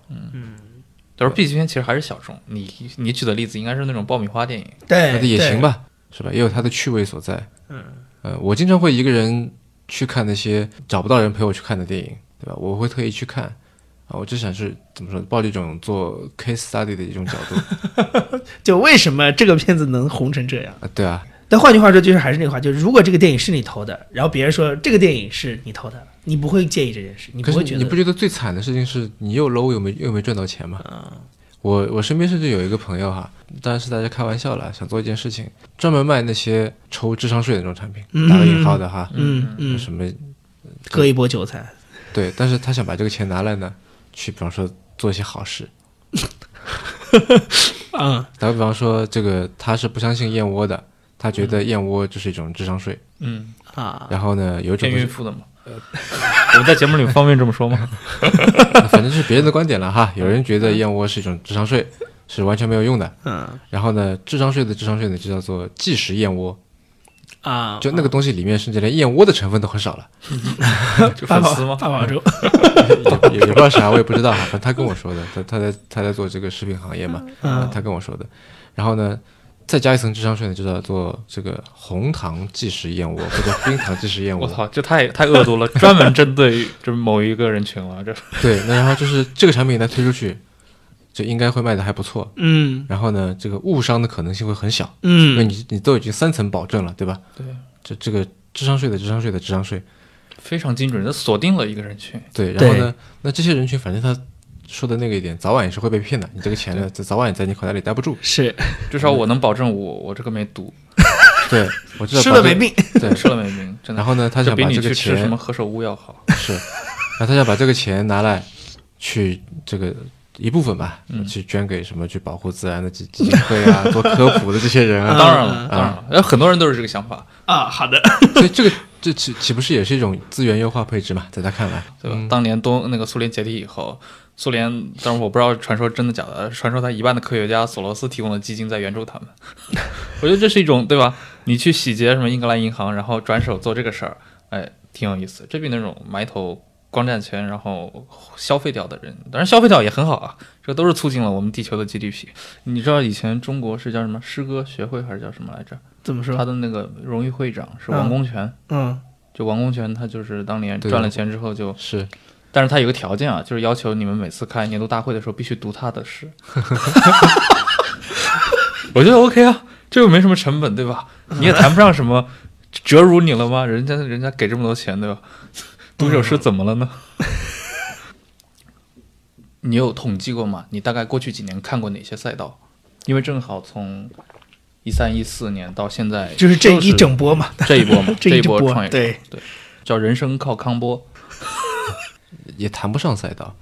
都是 B 级片，其实还是小众。你你举的例子应该是那种爆米花电影，对，那也行吧，是吧？也有它的趣味所在。嗯，呃，我经常会一个人去看那些找不到人陪我去看的电影，对吧？我会特意去看啊，我就想是怎么说，抱着一种做 case study 的一种角度 就为什么这个片子能红成这样？啊，对啊，但换句话说，就是还是那句话，就是如果这个电影是你投的，然后别人说这个电影是你投的，你不会介意这件事，你不会觉得你不觉得最惨的事情是你又 low 又没又没赚到钱吗？我我身边甚至有一个朋友哈，当然是大家开玩笑了，想做一件事情，专门卖那些抽智商税的那种产品，嗯打个引号的哈，嗯嗯，什么割一波韭菜，对，但是他想把这个钱拿来呢，去比方说做一些好事，嗯打个比方说，这个他是不相信燕窝的，他觉得燕窝就是一种智商税，嗯，啊，然后呢，有一种孕妇的嘛。我们在节目里方便这么说吗？反正是别人的观点了哈，有人觉得燕窝是一种智商税，是完全没有用的，嗯。然后呢，智商税的智商税呢就叫做即食燕窝，啊，就那个东西里面甚至连燕窝的成分都很少了，就八宝粉丝吗？八宝粥，也也不知道啥，我也不知道哈，反正他跟我说的，他他在他在做这个食品行业嘛，嗯。他跟我说的。然后呢，再加一层智商税呢，就叫做这个红糖即食燕窝或者冰糖即食燕窝。我操，这太太恶毒了，专门针对这某一个人群了。这对，那然后就是这个产品一旦推出去，就应该会卖的还不错。嗯然后呢，这个误伤的可能性会很小，嗯因为嗯，你你都已经三层保证了，对吧？对，这这个智商税的智商税的智商税，非常精准的锁定了一个人群。对，然后呢，那这些人群反正他说的那个一点，早晚也是会被骗的。你这个钱呢，早晚也在你口袋里待不住。是至少我能保证我我这个没毒，对，我知道吃了没病，对，吃了没病，真的。然后呢，他想把这个钱吃什么何首乌要好。是，然后他想把这个钱拿来去这个一部分吧，嗯去捐给什么去保护自然的基基金会啊，做科普的这些人啊。当然了，嗯当然了，呃，很多人都是这个想法，啊，好的，所以这个这岂岂不是也是一种资源优化配置嘛？在他看来，对吧？嗯当年东那个苏联解体以后，苏联但是我不知道传说真的假的，传说他一半的科学家索罗斯提供的基金在援助他们。我觉得这是一种对吧？你去洗劫什么英格兰银行，然后转手做这个事儿，哎，挺有意思。这比那种埋头光占钱然后消费掉的人，当然消费掉也很好啊，这都是促进了我们地球的 GDP。你知道以前中国是叫什么诗歌学会还是叫什么来着？怎么说？他的那个荣誉会长是王功权，嗯就王功权他就是当年赚了钱之后就，是但是他有个条件啊，就是要求你们每次开年度大会的时候必须读他的诗。我觉得 OK 啊，这又没什么成本，对吧？你也谈不上什么折辱你了吗？人家人家给这么多钱，对吧？读首诗怎么了呢？你有统计过吗？你大概过去几年看过哪些赛道？因为正好从一三一四年到现在，就是这一整波嘛，这一波嘛，这一波波创业对对，叫人生靠康波。也谈不上赛道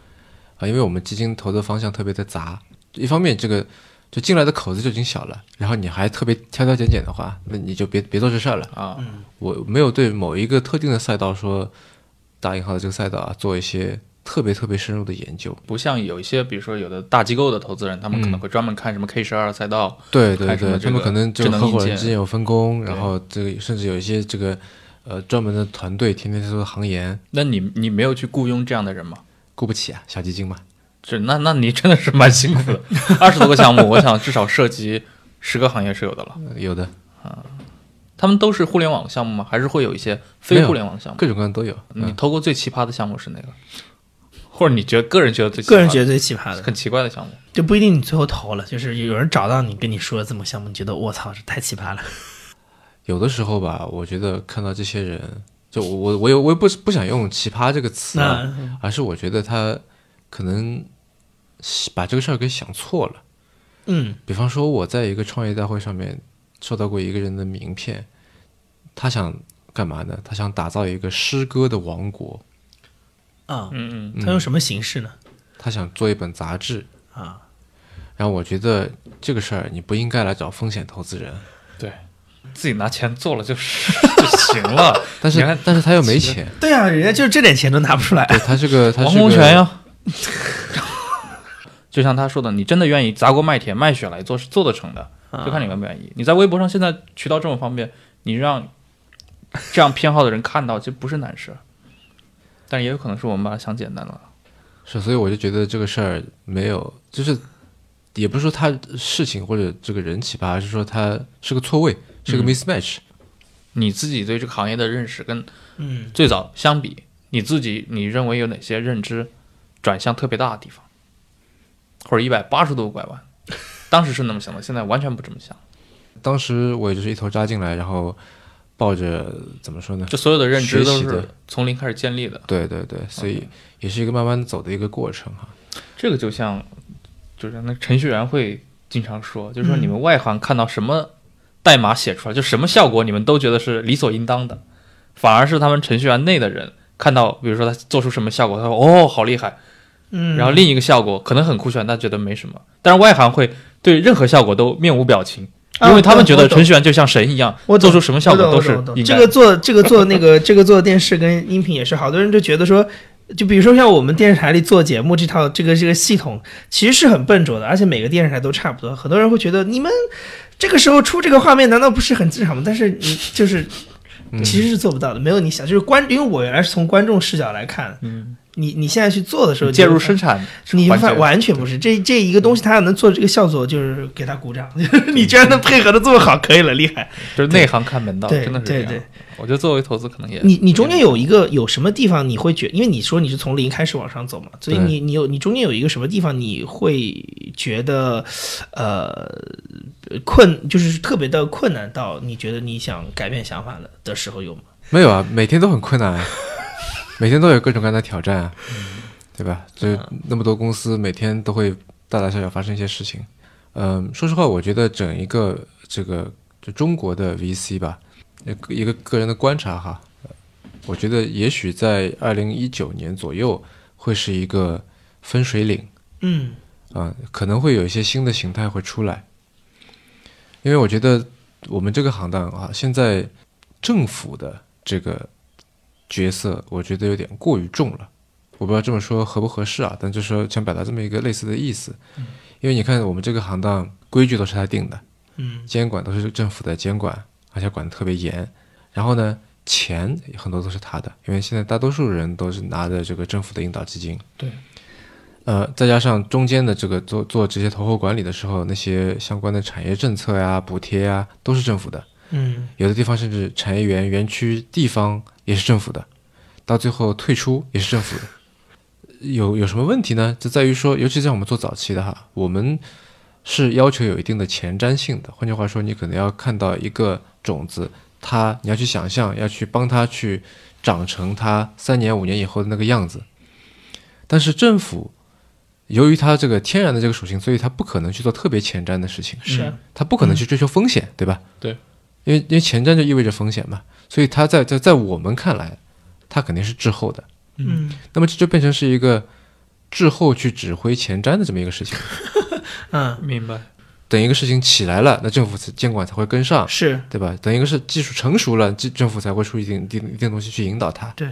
啊，因为我们基金投的方向特别的杂。一方面，这个就进来的口子就已经小了，然后你还特别挑挑拣拣的话，那你就别别做这事儿了。啊，我没有对某一个特定的赛道说大银行的这个赛道啊做一些特别特别深入的研究。不像有一些，比如说有的大机构的投资人，他们可能嗯会专门看什么 K 十二赛道，对对对，他们可能就合伙人之间有分工，然后这个甚至有一些这个呃专门的团队天天在做行研，那你你没有去雇佣这样的人吗？雇不起啊，小基金嘛。是，那那你真的是蛮辛苦的，二十多个项目，我想至少涉及十个行业是有的了。呃有的啊他们都是互联网项目吗？还是会有一些非互联网项目？各种各样都有。嗯，你投过最奇葩的项目是哪个？或者你觉得个人觉得最奇葩个人觉得最奇葩的，很奇怪的项目？就不一定你最后投了，就是有人找到你跟你说这么项目，你觉得我操，这太奇葩了。有的时候吧，我觉得看到这些人，就我我我有我也不不想用奇葩这个词啊，而是我觉得他可能把这个事儿给想错了。嗯比方说，我在一个创业大会上面收到过一个人的名片，他想干嘛呢？他想打造一个诗歌的王国，啊，嗯嗯，他用什么形式呢？他想做一本杂志。啊，然后我觉得这个事儿你不应该来找风险投资人，对，自己拿钱做了就是就行了。但是你看但是他又没钱，对啊，人家就这点钱都拿不出来。对他是个他王是个洪权呀。就像他说的，你真的愿意砸锅卖铁卖血来做，是做得成的，就看你愿不愿意。你在微博上现在渠道这么方便，你让这样偏好的人看到，其实不是难事，但也有可能是我们把它想简单了。是，所以我就觉得这个事儿没有，就是也不是说他事情或者这个人奇葩，而是说他是个错位，是个嗯 mismatch。你自己对这个行业的认识跟嗯，最早相比，你自己你认为有哪些认知转向特别大的地方，或者一百八十度拐弯？当时是那么想的，现在完全不这么想。当时我也就是一头扎进来，然后抱着怎么说呢？就所有的认知都是从零开始建立的。对对对，所以也是一个慢慢走的一个过程哈。这个就像，就是那程序员会经常说，就是说嗯你们外行看到什么代码写出来，就什么效果，你们都觉得是理所应当的，反而是他们程序员内的人看到，比如说他做出什么效果，他说哦好厉害，嗯，然后另一个效果可能很酷炫，他觉得没什么。但是外行会对任何效果都面无表情，啊因为他们觉得程序员就像神一样，我做出什么效果都是这个做这个做那个这个做电视跟音频也是，好多人就觉得说，就比如说像我们电视台里做节目这套这个这个系统，其实是很笨拙的，而且每个电视台都差不多。很多人会觉得你们这个时候出这个画面难道不是很正常吗？但是你就是嗯其实是做不到的，没有你想，就是观，因为我原来是从观众视角来看，嗯你你现在去做的时候，介入生产你发。完全不是这这一个东西，他要能做这个效果，就是给他鼓掌。就是你居然能配合的这么好，可以了，厉害。就是内行看门道，真的是。对对，我觉得作为投资可能也你你中间有一个有什么地方你会觉，因为你说你是从零开始往上走嘛，所以你你有你中间有一个什么地方你会觉得呃困，就是特别的困难到你觉得你想改变想法了的时候有吗？没有啊，每天都很困难啊，每天都有各种各样的挑战啊，对吧？所以那么多公司，每天都会大大小小发生一些事情。嗯，说实话，我觉得整一个这个就中国的 VC 吧，一个一个个人的观察哈，呃我觉得也许在二零一九年左右会是一个分水岭。嗯啊、可能会有一些新的形态会出来，因为我觉得我们这个行当啊，现在政府的这个角色，我觉得有点过于重了。我不知道这么说合不合适啊，但就是说想表达这么一个类似的意思。因为你看我们这个行当规矩都是他定的，嗯监管都是政府在监管，而且管得特别严。然后呢，钱很多都是他的，因为现在大多数人都是拿着这个政府的引导基金。对。呃，再加上中间的这个做做这些投后管理的时候，那些相关的产业政策呀、补贴呀，都是政府的。嗯有的地方甚至产业园、园区、地方也是政府的，到最后退出也是政府的。有有什么问题呢？就在于说，尤其像我们做早期的哈，我们是要求有一定的前瞻性的。换句话说，你可能要看到一个种子，它你要去想象，要去帮它去长成它三年、五年以后的那个样子。但是政府由于它这个天然的这个属性，所以它不可能去做特别前瞻的事情。是啊他不可能去追求风险，对吧？对，因为因为前瞻就意味着风险嘛，所以它在在在我们看来，它肯定是滞后的。嗯那么这就变成是一个滞后去指挥前瞻的这么一个事情。嗯明白。等一个事情起来了，那政府监管才会跟上，是对吧？等一个是技术成熟了，政政府才会出一定一定一定东西去引导它。对。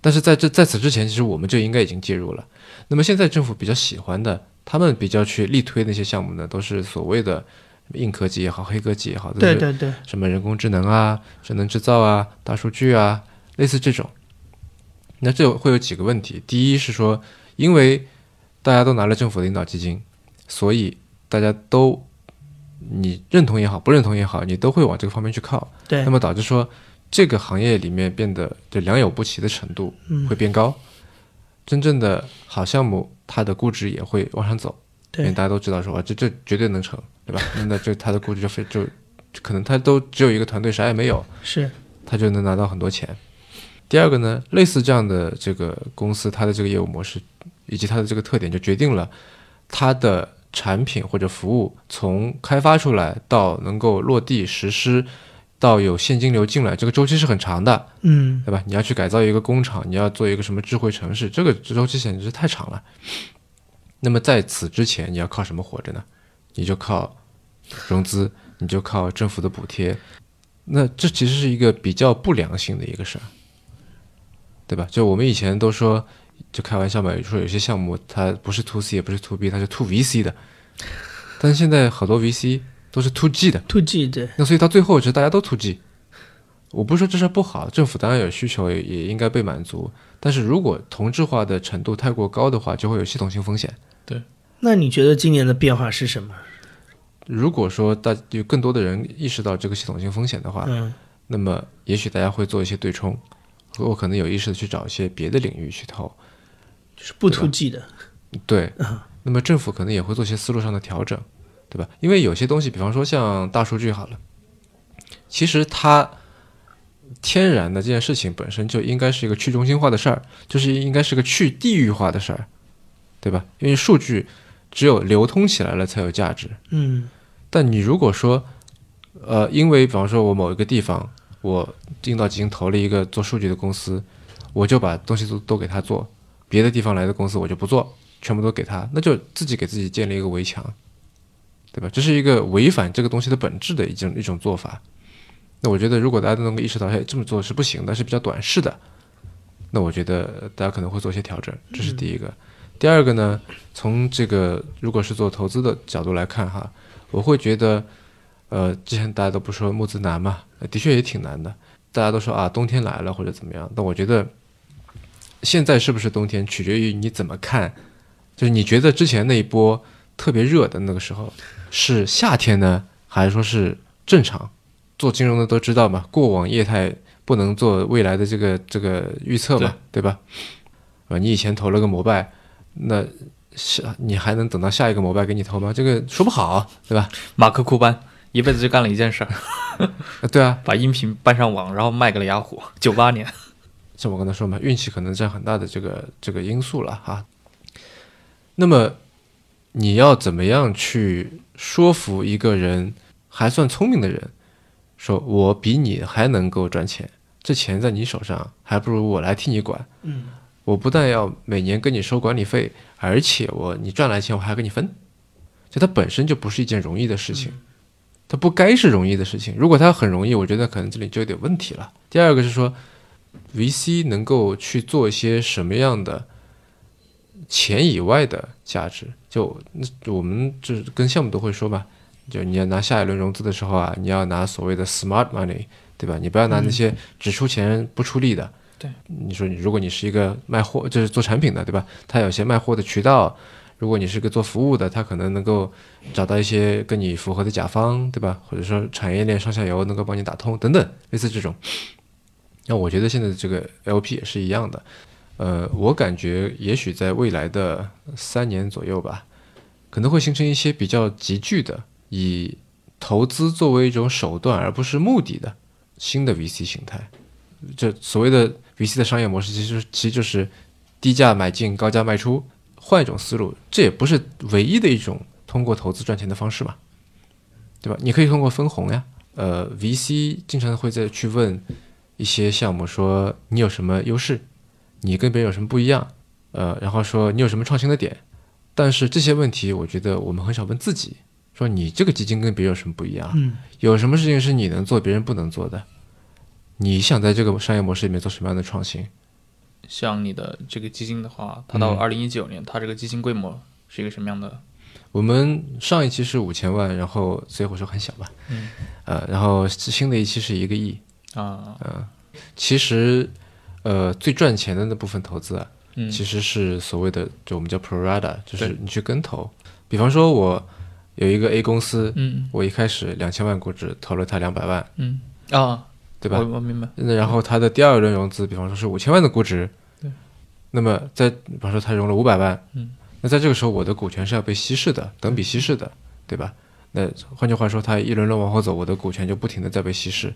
但是在这在此之前，其实我们就应该已经介入了。那么现在政府比较喜欢的，他们比较去力推那些项目呢，都是所谓的硬科技也好，黑科技也好，对对对什么人工智能啊、智能制造啊、大数据啊，类似这种。那这会有几个问题。第一是说，因为大家都拿了政府的引导基金，所以大家都你认同也好，不认同也好，你都会往这个方面去靠。对那么导致说这个行业里面变得就良莠不齐的程度嗯会变高，真正的好项目它的估值也会往上走。因为大家都知道说啊，这这绝对能成，对吧？那那这它的估值就非就就可能它都只有一个团队，啥也没有，是它就能拿到很多钱。第二个呢，类似这样的这个公司，它的这个业务模式以及它的这个特点，就决定了它的产品或者服务从开发出来到能够落地实施，到有现金流进来，这个周期是很长的，嗯对吧？你要去改造一个工厂，你要做一个什么智慧城市，这个周期简直是太长了。那么在此之前，你要靠什么活着呢？你就靠融资，你就靠政府的补贴。那这其实是一个比较不良性的一个事儿，对吧？就我们以前都说，就开玩笑嘛，说有些项目它不是 to C 也不是 to B，它是 to VC 的。但是现在好多 VC 都是 to G 的，，to G 对那所以到最后，其实大家都 to G。我不是说这事儿不好，政府当然有需求，也也应该被满足。但是如果同质化的程度太过高的话，就会有系统性风险。对那你觉得今年的变化是什么？如果说大有更多的人意识到这个系统性风险的话，嗯那么也许大家会做一些对冲，我可能有意识的去找一些别的领域去投。就是不突击的，对，那么政府可能也会做些思路上的调整，对吧？因为有些东西，比方说像大数据好了，其实它天然的这件事情本身就应该是一个去中心化的事儿，就是应该是个去地域化的事儿，对吧？因为数据只有流通起来了才有价值。嗯但你如果说，呃，因为比方说我某一个地方，我进到基金投了一个做数据的公司，我就把东西都都给他做，别的地方来的公司我就不做，全部都给他，那就自己给自己建立一个围墙，对吧？这是一个违反这个东西的本质的一种一种做法。那我觉得，如果大家都能够意识到，哎，这么做是不行的，是比较短视的，那我觉得大家可能会做些调整，这是第一个。第二个呢，从这个如果是做投资的角度来看哈，我会觉得，呃，之前大家都不说募资难嘛，的确也挺难的。大家都说啊，冬天来了或者怎么样，但我觉得现在是不是冬天，取决于你怎么看。就是你觉得之前那一波特别热的那个时候是夏天呢，还是说是正常？做金融的都知道嘛，过往业态不能做未来的这个这个预测嘛，对吧？啊，你以前投了个摩拜，那下你还能等到下一个摩拜给你投吗？这个说不好，对吧？马克库班一辈子就干了一件事 对啊，把音频搬上网，然后卖给了雅虎。九八年，像我刚才说嘛，运气可能占很大的这个这个因素了哈。那么你要怎么样去说服一个人还算聪明的人，说我比你还能够赚钱，这钱在你手上，还不如我来替你管。嗯，我不但要每年跟你收管理费，而且我你赚来钱我还要跟你分，就它本身就不是一件容易的事情，它不该是容易的事情。如果它很容易，我觉得可能这里就有点问题了。第二个是说，VC 能够去做一些什么样的钱以外的价值？就那我们就是跟项目都会说嘛，就你要拿下一轮融资的时候啊，你要拿所谓的 smart money，对吧？你不要拿那些只出钱不出力的。对，你说你如果你是一个卖货，就是做产品的，对吧？它有些卖货的渠道。如果你是个做服务的，他可能能够找到一些跟你符合的甲方，对吧？或者说产业链上下游能够帮你打通等等，类似这种。那我觉得现在这个 LP 也是一样的。呃，我感觉也许在未来的三年左右吧，可能会形成一些比较急剧的以投资作为一种手段而不是目的的新的 VC 形态。这所谓的 VC 的商业模式，其实其实就是低价买进，高价卖出。换一种思路，这也不是唯一的一种通过投资赚钱的方式嘛，对吧？你可以通过分红呀。呃，VC 经常会在去问一些项目说你有什么优势，你跟别人有什么不一样，呃，然后说你有什么创新的点。但是这些问题，我觉得我们很少问自己，说你这个基金跟别人有什么不一样？嗯，有什么事情是你能做别人不能做的？你想在这个商业模式里面做什么样的创新？像你的这个基金的话，它到二零一九年，它这个基金规模是一个什么样的？我们上一期是五千万，然后所以我说很小吧，嗯，呃，然后新的一期是一个亿。啊，嗯，其实呃最赚钱的那部分投资啊，嗯，其实是所谓的就我们叫 pro rata，就是你去跟投，比方说我有一个 A 公司，嗯，我一开始两千万估值投了它两百万，嗯。啊。对吧？我明白。那然后它的第二轮融资，比方说是五千万的估值，对。那么在比方说它融了五百万，嗯。那在这个时候，我的股权是要被稀释的，等比稀释的，对吧？那换句话说，它一轮轮往后走，我的股权就不停的在被稀释。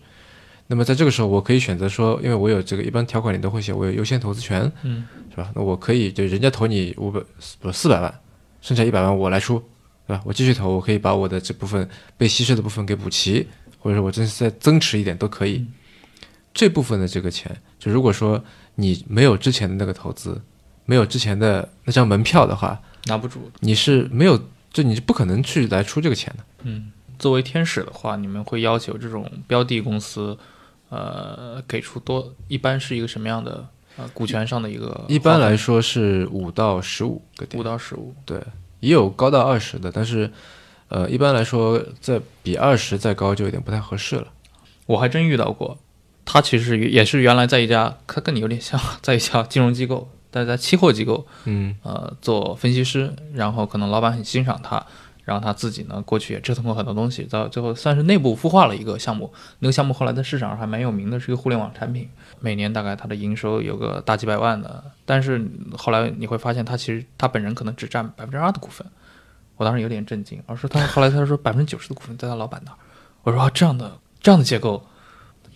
那么在这个时候，我可以选择说，因为我有这个一般条款里都会写，我有优先投资权，嗯，是吧？那我可以就人家投你五百不四百万，剩下一百万我来出，对吧？我继续投，我可以把我的这部分被稀释的部分给补齐，或者说我真是再增持一点都可以。这部分的这个钱，就如果说你没有之前的那个投资，没有之前的那张门票的话，拿不住。你是没有，就你是不可能去来出这个钱的。嗯，作为天使的话，你们会要求这种标的公司，呃，给出多，一般是一个什么样的呃股权上的一个？一般来说是五到十五个点。五到十五，对，也有高到二十的，但是，呃，一般来说，在比二十再高就有点不太合适了。我还真遇到过。他其实也是原来在一家，他跟你有点像，在一家金融机构，但是在期货机构，嗯，呃，做分析师，然后可能老板很欣赏他，然后他自己呢过去也折腾过很多东西，到最后算是内部孵化了一个项目，那个项目后来在市场上还蛮有名的，是一个互联网产品，每年大概他的营收有个大几百万的，但是后来你会发现他其实他本人可能只占百分之二的股份，我当时有点震惊，我说他后来他说 百分之九十的股份在他老板那儿，我说啊这样的这样的结构。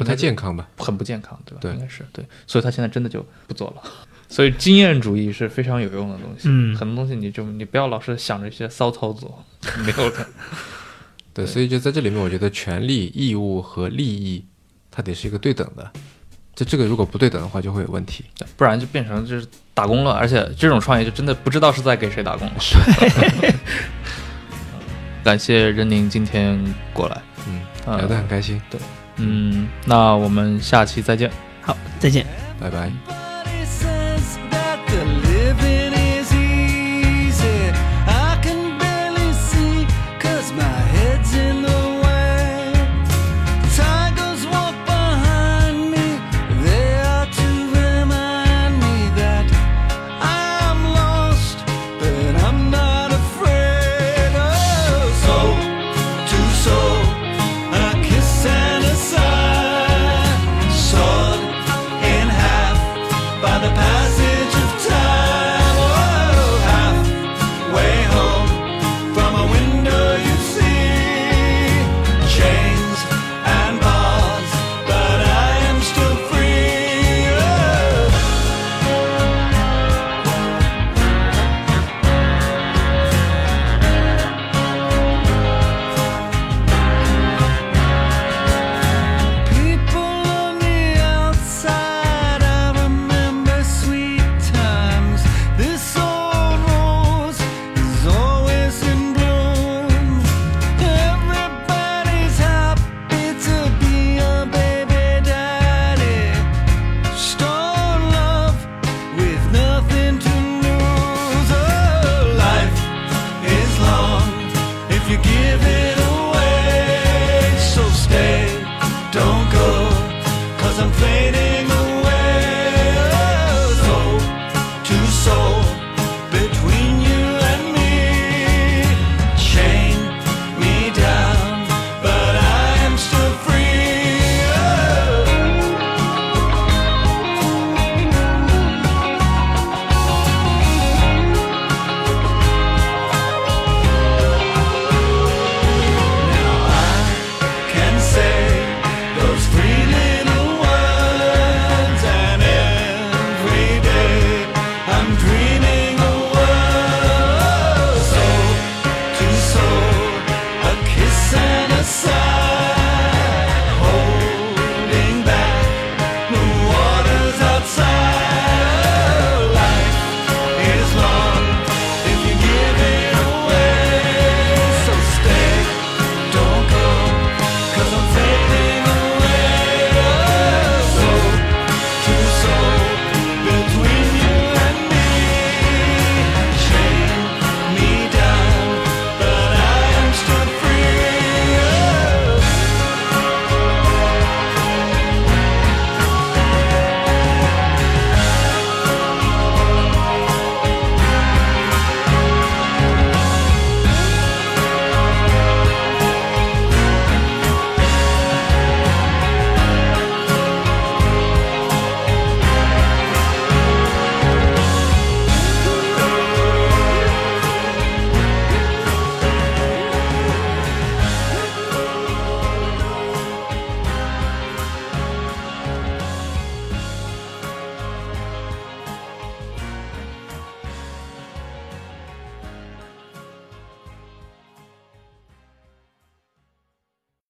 不太健康吧？很不健康，对吧？对，应该是对，所以他现在真的就不做了。所以经验主义是非常有用的东西。嗯，很多东西你就你不要老是想着一些骚操作，没有的。对，所以就在这里面，我觉得权利、义务和利益，它得是一个对等的。就这个如果不对等的话，就会有问题，不然就变成就是打工了。而且这种创业就真的不知道是在给谁打工了。是。感谢任宁今天过来，嗯，聊得很开心。对。嗯，那我们下期再见。好，再见，拜拜。